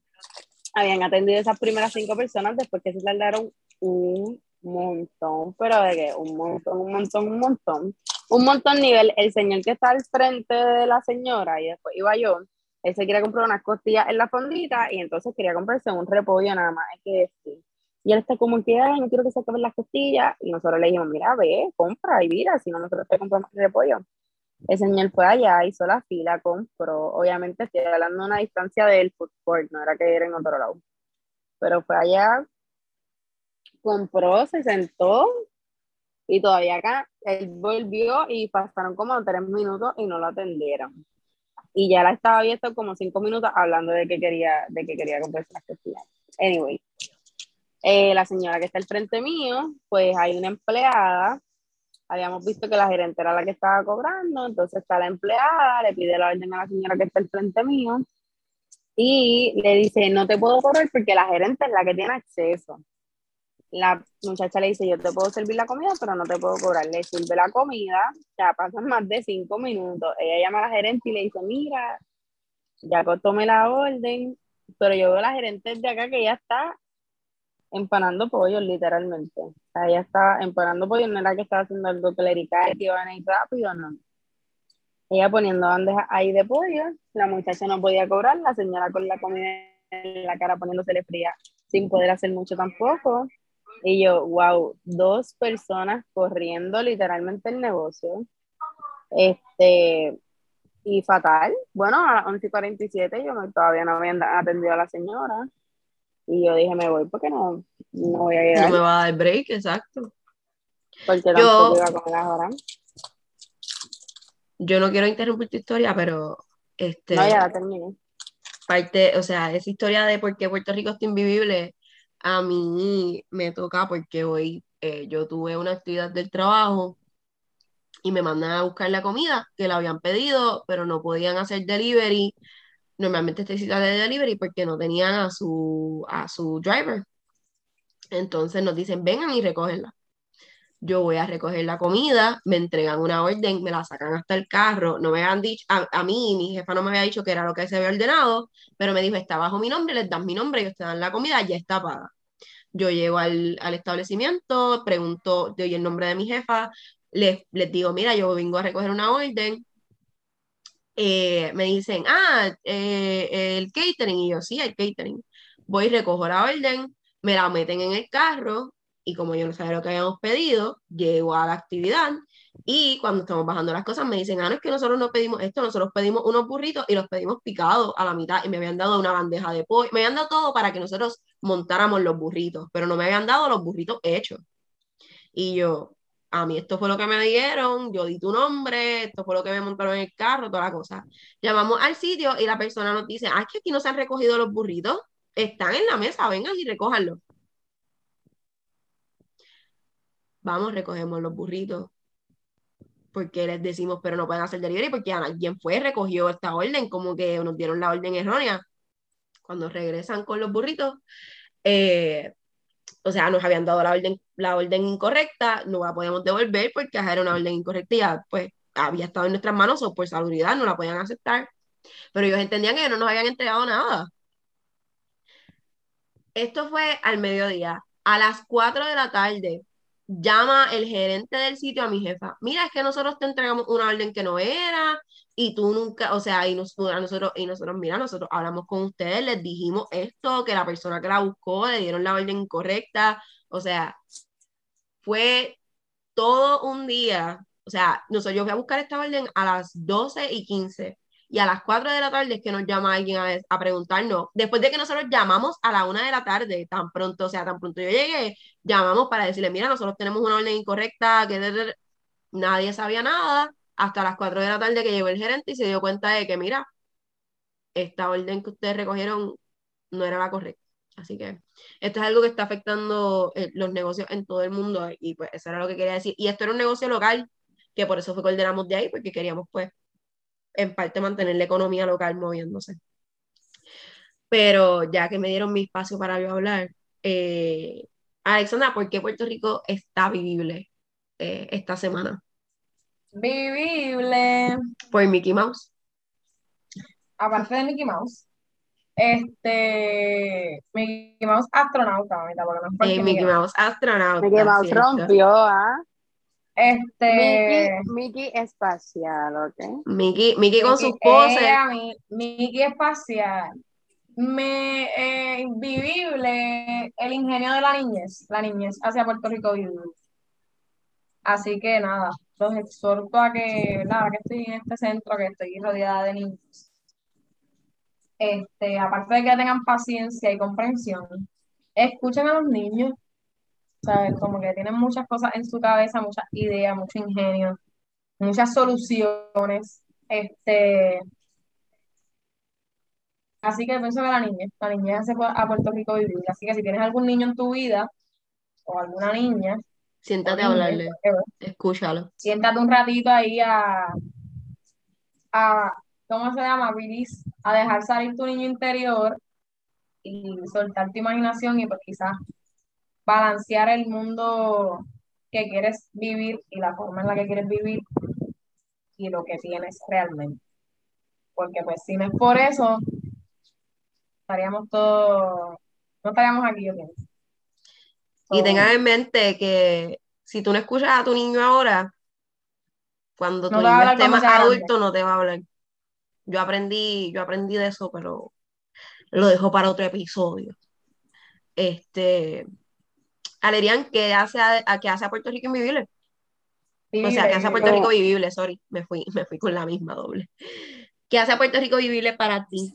Habían atendido esas primeras cinco personas después que se tardaron un montón, pero de que un montón, un montón, un montón. Un montón nivel, el señor que está al frente de la señora y después iba yo, él se quería comprar unas costillas en la fondita y entonces quería comprarse un repollo nada más, es que sí. Y él está como que, no quiero que se acaben las costillas. Y nosotros le dijimos, mira, ve, compra y mira, si no, nosotros te compramos repollo. El señor fue allá, hizo la fila, compró. Obviamente estoy hablando de una distancia del food court, no era que era en otro lado. Pero fue allá, compró, se sentó y todavía acá él volvió y pasaron como tres minutos y no lo atendieron. Y ya la estaba abierto como cinco minutos hablando de que quería, de que quería comprarse las costillas. Anyway, eh, la señora que está al frente mío, pues hay una empleada. Habíamos visto que la gerente era la que estaba cobrando, entonces está la empleada, le pide la orden a la señora que está al frente mío y le dice, no te puedo cobrar porque la gerente es la que tiene acceso. La muchacha le dice, yo te puedo servir la comida, pero no te puedo cobrar. Le sirve la comida, ya pasan más de cinco minutos. Ella llama a la gerente y le dice, mira, ya tome la orden, pero yo veo a la gerente de acá que ya está empanando pollo, literalmente. O sea, ella estaba empanando pollo, no era que estaba haciendo algo clerical, que iban a ir rápido, no. Ella poniendo bandejas ahí de pollo, la muchacha no podía cobrar, la señora con la comida en la cara poniéndose fría sin poder hacer mucho tampoco. Y yo, wow, dos personas corriendo literalmente el negocio. Este, y fatal. Bueno, a las 11.47 yo todavía no había atendido a la señora. Y yo dije, me voy porque no, no voy a llegar. No me va a dar break, exacto. Porque yo, iba a comer ahora. Yo no quiero interrumpir tu historia, pero este. No, ya la terminé. Parte, o sea, esa historia de por qué Puerto Rico está invivible, a mí me toca porque hoy eh, yo tuve una actividad del trabajo y me mandan a buscar la comida que la habían pedido, pero no podían hacer delivery normalmente este cita de delivery porque no tenían a su, a su driver. Entonces nos dicen, vengan y recógenla. Yo voy a recoger la comida, me entregan una orden, me la sacan hasta el carro, no me han dicho, a, mí mi jefa no me había dicho que era lo que se había ordenado, pero me dijo, está bajo mi nombre, les dan mi nombre, ellos te dan la comida, ya está paga. Yo llego al, al establecimiento, pregunto, doy el nombre de mi jefa, les, les digo, mira, yo vengo a recoger una orden, eh, me dicen, ah, eh, el catering, y yo, sí, el catering. Voy, recojo la orden, me la meten en el carro, y como yo no sabía lo que habíamos pedido, llego a la actividad, y cuando estamos bajando las cosas me dicen, ah, no es que nosotros no pedimos esto, nosotros pedimos unos burritos y los pedimos picados a la mitad, y me habían dado una bandeja de pollo, me habían dado todo para que nosotros montáramos los burritos, pero no me habían dado los burritos hechos. Y yo, a mí esto fue lo que me dieron, yo di tu nombre, esto fue lo que me montaron en el carro, toda la cosa. Llamamos al sitio y la persona nos dice, ah, es que aquí no se han recogido los burritos, están en la mesa, vengan y recójanlos. Vamos, recogemos los burritos. Porque les decimos, pero no pueden hacer delivery porque alguien fue, recogió esta orden, como que nos dieron la orden errónea. Cuando regresan con los burritos, eh, o sea, nos habían dado la orden, la orden incorrecta, no la podíamos devolver porque era una orden incorrecta y ya, pues había estado en nuestras manos o por salubridad no la podían aceptar. Pero ellos entendían que no nos habían entregado nada. Esto fue al mediodía. A las 4 de la tarde, llama el gerente del sitio a mi jefa. Mira, es que nosotros te entregamos una orden que no era, y tú nunca, o sea, y nosotros, y nosotros, mira, nosotros hablamos con ustedes, les dijimos esto, que la persona que la buscó le dieron la orden incorrecta, o sea, fue todo un día, o sea, nosotros yo fui a buscar esta orden a las 12 y 15 y a las 4 de la tarde es que nos llama alguien a, a, preguntarnos, después de que nosotros llamamos a la 1 de la tarde, tan pronto, o sea, tan pronto yo llegué, llamamos para decirle, mira, nosotros tenemos una orden incorrecta, que nadie sabía nada, hasta las 4 de la tarde que llegó el gerente y se dio cuenta de que, mira, esta orden que ustedes recogieron no era la correcta. Así que esto es algo que está afectando eh, los negocios en todo el mundo y pues eso era lo que quería decir. Y esto era un negocio local, que por eso fue que ordenamos de ahí, porque queríamos pues en parte mantener la economía local moviéndose. Pero ya que me dieron mi espacio para yo hablar, eh, Alexandra, ¿por qué Puerto Rico está vivible eh, esta semana? Vivible. Por Mickey Mouse. Aparte de Mickey Mouse. Este. Mickey Mouse astronauta, no es porque Eh, Mickey Mouse astronauta. Mickey Mouse ¿cierto? rompió, ¿ah? Este. Mickey, Mickey espacial, ¿ok? Mickey, Mickey con sus poses. era mi- Mickey espacial. Me, eh, vivible el ingenio de la niñez, la niñez hacia Puerto Rico vivible. Así que nada, los exhorto a que, nada, que estoy en este centro, que estoy rodeada de niños. Este, aparte de que tengan paciencia y comprensión, escuchen a los niños, ¿sabes? Como que tienen muchas cosas en su cabeza, muchas ideas, mucho ingenio, muchas soluciones. Este, así que pienso que la niña, la niña hace a Puerto Rico vivir. Así que si tienes algún niño en tu vida, o alguna niña, Siéntate a hablarle, whatever, escúchalo. siéntate un ratito ahí a, a, ¿cómo se llama? Release, a dejar salir tu niño interior y soltar tu imaginación y pues quizás balancear el mundo que quieres vivir y la forma en la que quieres vivir y lo que tienes realmente. Porque pues si no es por eso, estaríamos todos, no estaríamos aquí, yo pienso. Y tengan en mente que si tú no escuchas a tu niño ahora, cuando tu no a niño esté más adulto, no te va a hablar. Yo aprendí, yo aprendí de eso, pero lo dejo para otro episodio. Este, Alerian, ¿qué hace a, a- qué hace a Puerto Rico invivible? O sea, ¿qué hace a Puerto. Rico vivible? Sorry, me fui, me fui con la misma doble. ¿Qué hace a Puerto Rico vivible para ti?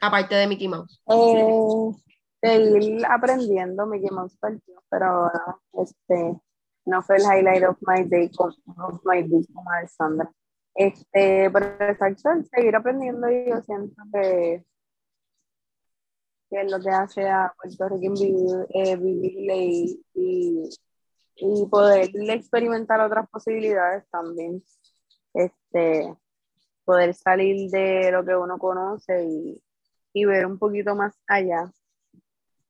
Aparte de Mickey Mouse. Eh, seguir aprendiendo Mickey Mouse partió, pero no, este, no fue el highlight of my day, of my day como Alexandra. Este, pero exacto, seguir aprendiendo y yo siento que, es lo que hace a Puerto Rico vivir, eh, y, y, y poder experimentar otras posibilidades también. Este, poder salir de lo que uno conoce y, y ver un poquito más allá.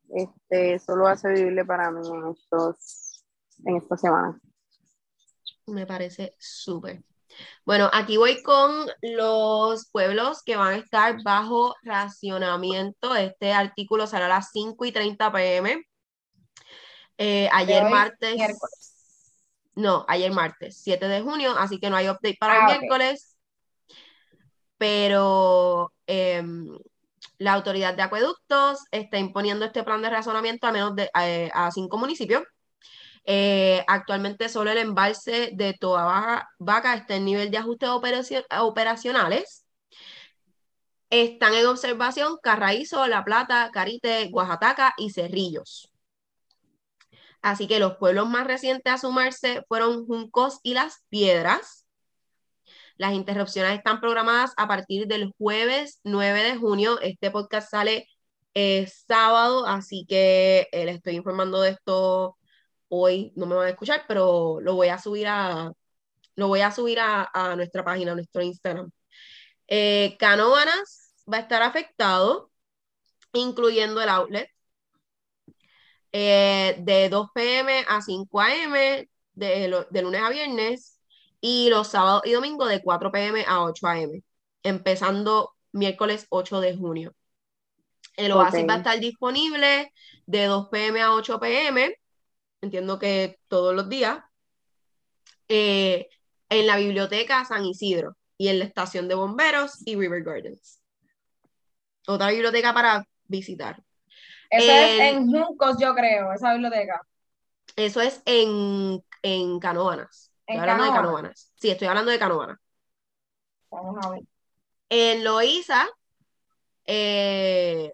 Este, eso lo hace vivible para mí en estos, en esta semana. Me parece súper. Bueno, aquí voy con los pueblos que van a estar bajo racionamiento. Este artículo sale a las 5 y 30 pm. Eh, ayer hoy, martes, miércoles. no, ayer martes, 7 de junio, así que no hay update para Ah, el ok. miércoles, pero em, la autoridad de acueductos está imponiendo este plan de razonamiento a menos de eh, a cinco municipios. Eh, actualmente solo el embalse de Toa Baja- Vaca está en nivel de ajustes operacio- operacionales. Están en observación Carraízo, La Plata, Carite, Oaxaca y Cerrillos. Así que los pueblos más recientes a sumarse fueron Juncos y Las Piedras. Las interrupciones están programadas a partir del jueves 9 de junio. Este podcast sale eh, sábado, así que eh, les estoy informando de esto hoy. No me van a escuchar, pero lo voy a subir a, lo voy a, subir a, a nuestra página, a nuestro Instagram. Eh, Canóvanas va a estar afectado, incluyendo el outlet, eh, de 2 pm a 5 am, de, lunes a viernes, y los sábados y domingos de 4 pm a 8 am, empezando miércoles 8 de junio. El Oasis Ok. va a estar disponible de 2 pm a 8 pm, entiendo que todos los días, eh, en la biblioteca San Isidro y en la estación de bomberos y River Gardens. Otra biblioteca para visitar. Eso El- es en Juncos, yo creo, esa biblioteca. Eso es en, en Canóvanas. Estoy hablando de Canóvanas. Canóvanas. Sí, estoy hablando de Canóvanas. Vamos a ver. En Loíza eh,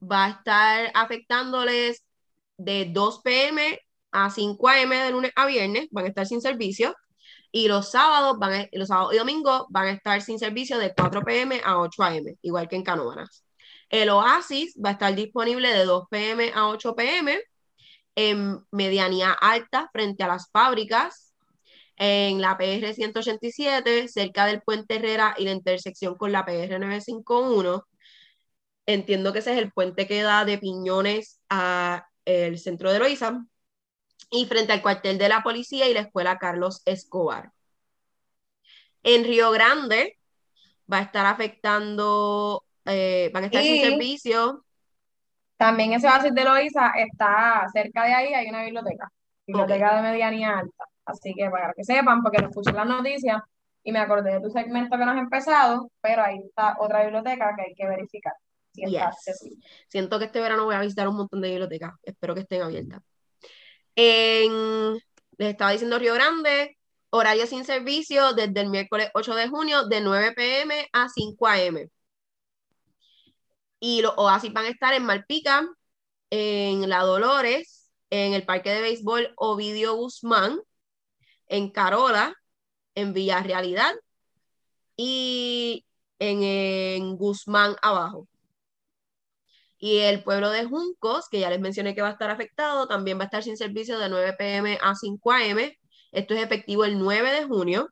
va a estar afectándoles de 2 pm a 5 am de lunes a viernes, van a estar sin servicio. Y los sábados, van a- los sábados y domingos van a estar sin servicio de 4 pm a 8 am, igual que en Canóvanas. El Oasis va a estar disponible de 2 pm a 8 pm en medianía alta frente a las fábricas, en la PR 187, cerca del puente Herrera y la intersección con la PR 951. entiendo que ese es el puente que da de Piñones a el centro de Loíza y frente al cuartel de la policía y la escuela Carlos Escobar. En Río Grande va a estar afectando, eh, van a estar sin servicio. También ese oasis de Loíza está cerca de ahí, hay una biblioteca, biblioteca de medianía alta. Así que para que sepan, porque no escuché las noticias y me acordé de tu segmento que no has empezado, pero ahí está otra biblioteca que hay que verificar. Siento que este verano voy a visitar un montón de bibliotecas. Espero que estén abiertas. En, les estaba diciendo Río Grande, horario sin servicio desde el miércoles 8 de junio de 9 pm a 5 am. Y los oasis van a estar en Malpica, en La Dolores, en el Parque de Béisbol Ovidio Guzmán, en Carola, en Villarrealidad y en, en Guzmán abajo. Y el pueblo de Juncos, que ya les mencioné que va a estar afectado, también va a estar sin servicio de 9 pm a 5 am. Esto es efectivo el 9 de junio.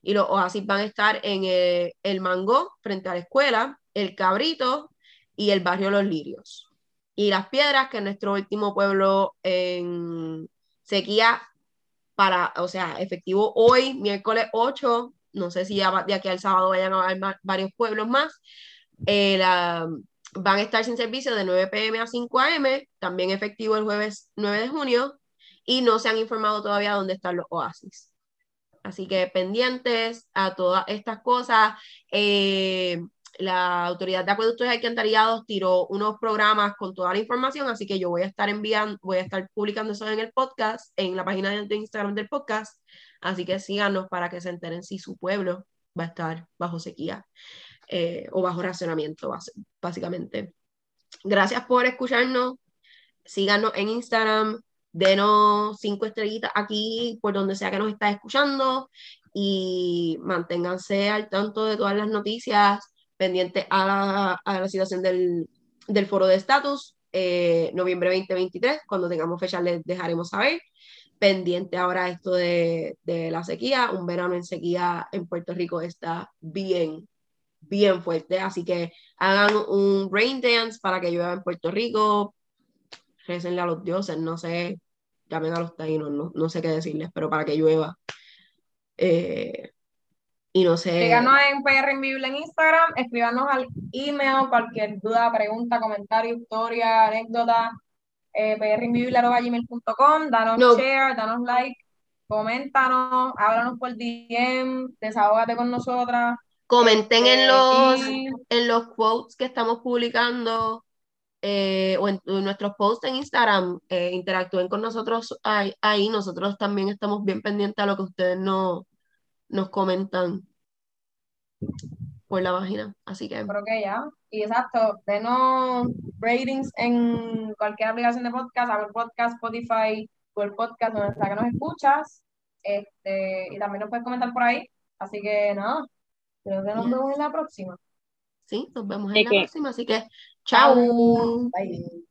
Y los oasis van a estar en el, el Mango, frente a la escuela, el Cabrito y el barrio Los Lirios. Y las piedras, que es nuestro último pueblo en sequía, para, o sea, efectivo hoy, miércoles 8, no sé si ya de aquí al sábado vayan a haber varios pueblos más. Eh, la, van a estar sin servicio de 9 pm a 5 am, también efectivo el jueves 9 de junio, y no se han informado todavía dónde están los oasis. Así que pendientes a todas estas cosas. Eh, la Autoridad de Acueductos y Alcantarillados tiró unos programas con toda la información, así que yo voy a estar enviando, voy a estar publicando eso en el podcast, en la página de Instagram del podcast, así que síganos para que se enteren si su pueblo va a estar bajo sequía. Eh, o bajo racionamiento, básicamente. Gracias por escucharnos. Síganos en Instagram, denos cinco estrellitas aquí por donde sea que nos estés escuchando y manténganse al tanto de todas las noticias pendientes a la, situación del, foro de estatus. Eh, noviembre 2023, cuando tengamos fecha les dejaremos saber. Pendiente ahora esto de, de la sequía, un verano en sequía en Puerto Rico está bien bien fuerte. Así que hagan un rain dance para que llueva en Puerto Rico. Recenle a los dioses, no sé, llamen a los taínos, no, no sé qué decirles, pero para que llueva. Eh, y no sé. Síganos en PR Invivible en Instagram, escríbanos al email, cualquier duda, pregunta, comentario, historia, anécdota, eh, gmail.com danos share, danos like, coméntanos, háblanos por DM, desahógate con nosotras. Comenten en, los, en los quotes que estamos publicando eh, o en, nuestros posts en Instagram. Eh, interactúen con nosotros ahí, Nosotros también estamos bien pendientes a lo que ustedes no, nos comentan por la página. Así que. Creo que ya. Y exacto, denos ratings en cualquier aplicación de podcast, Apple Podcast, Spotify, el Podcast, donde sea que nos escuchas. Este, y también nos puedes comentar por ahí. Así que nada, Creo que nos vemos en la próxima. Sí, nos vemos en la próxima, así que chao. Bye.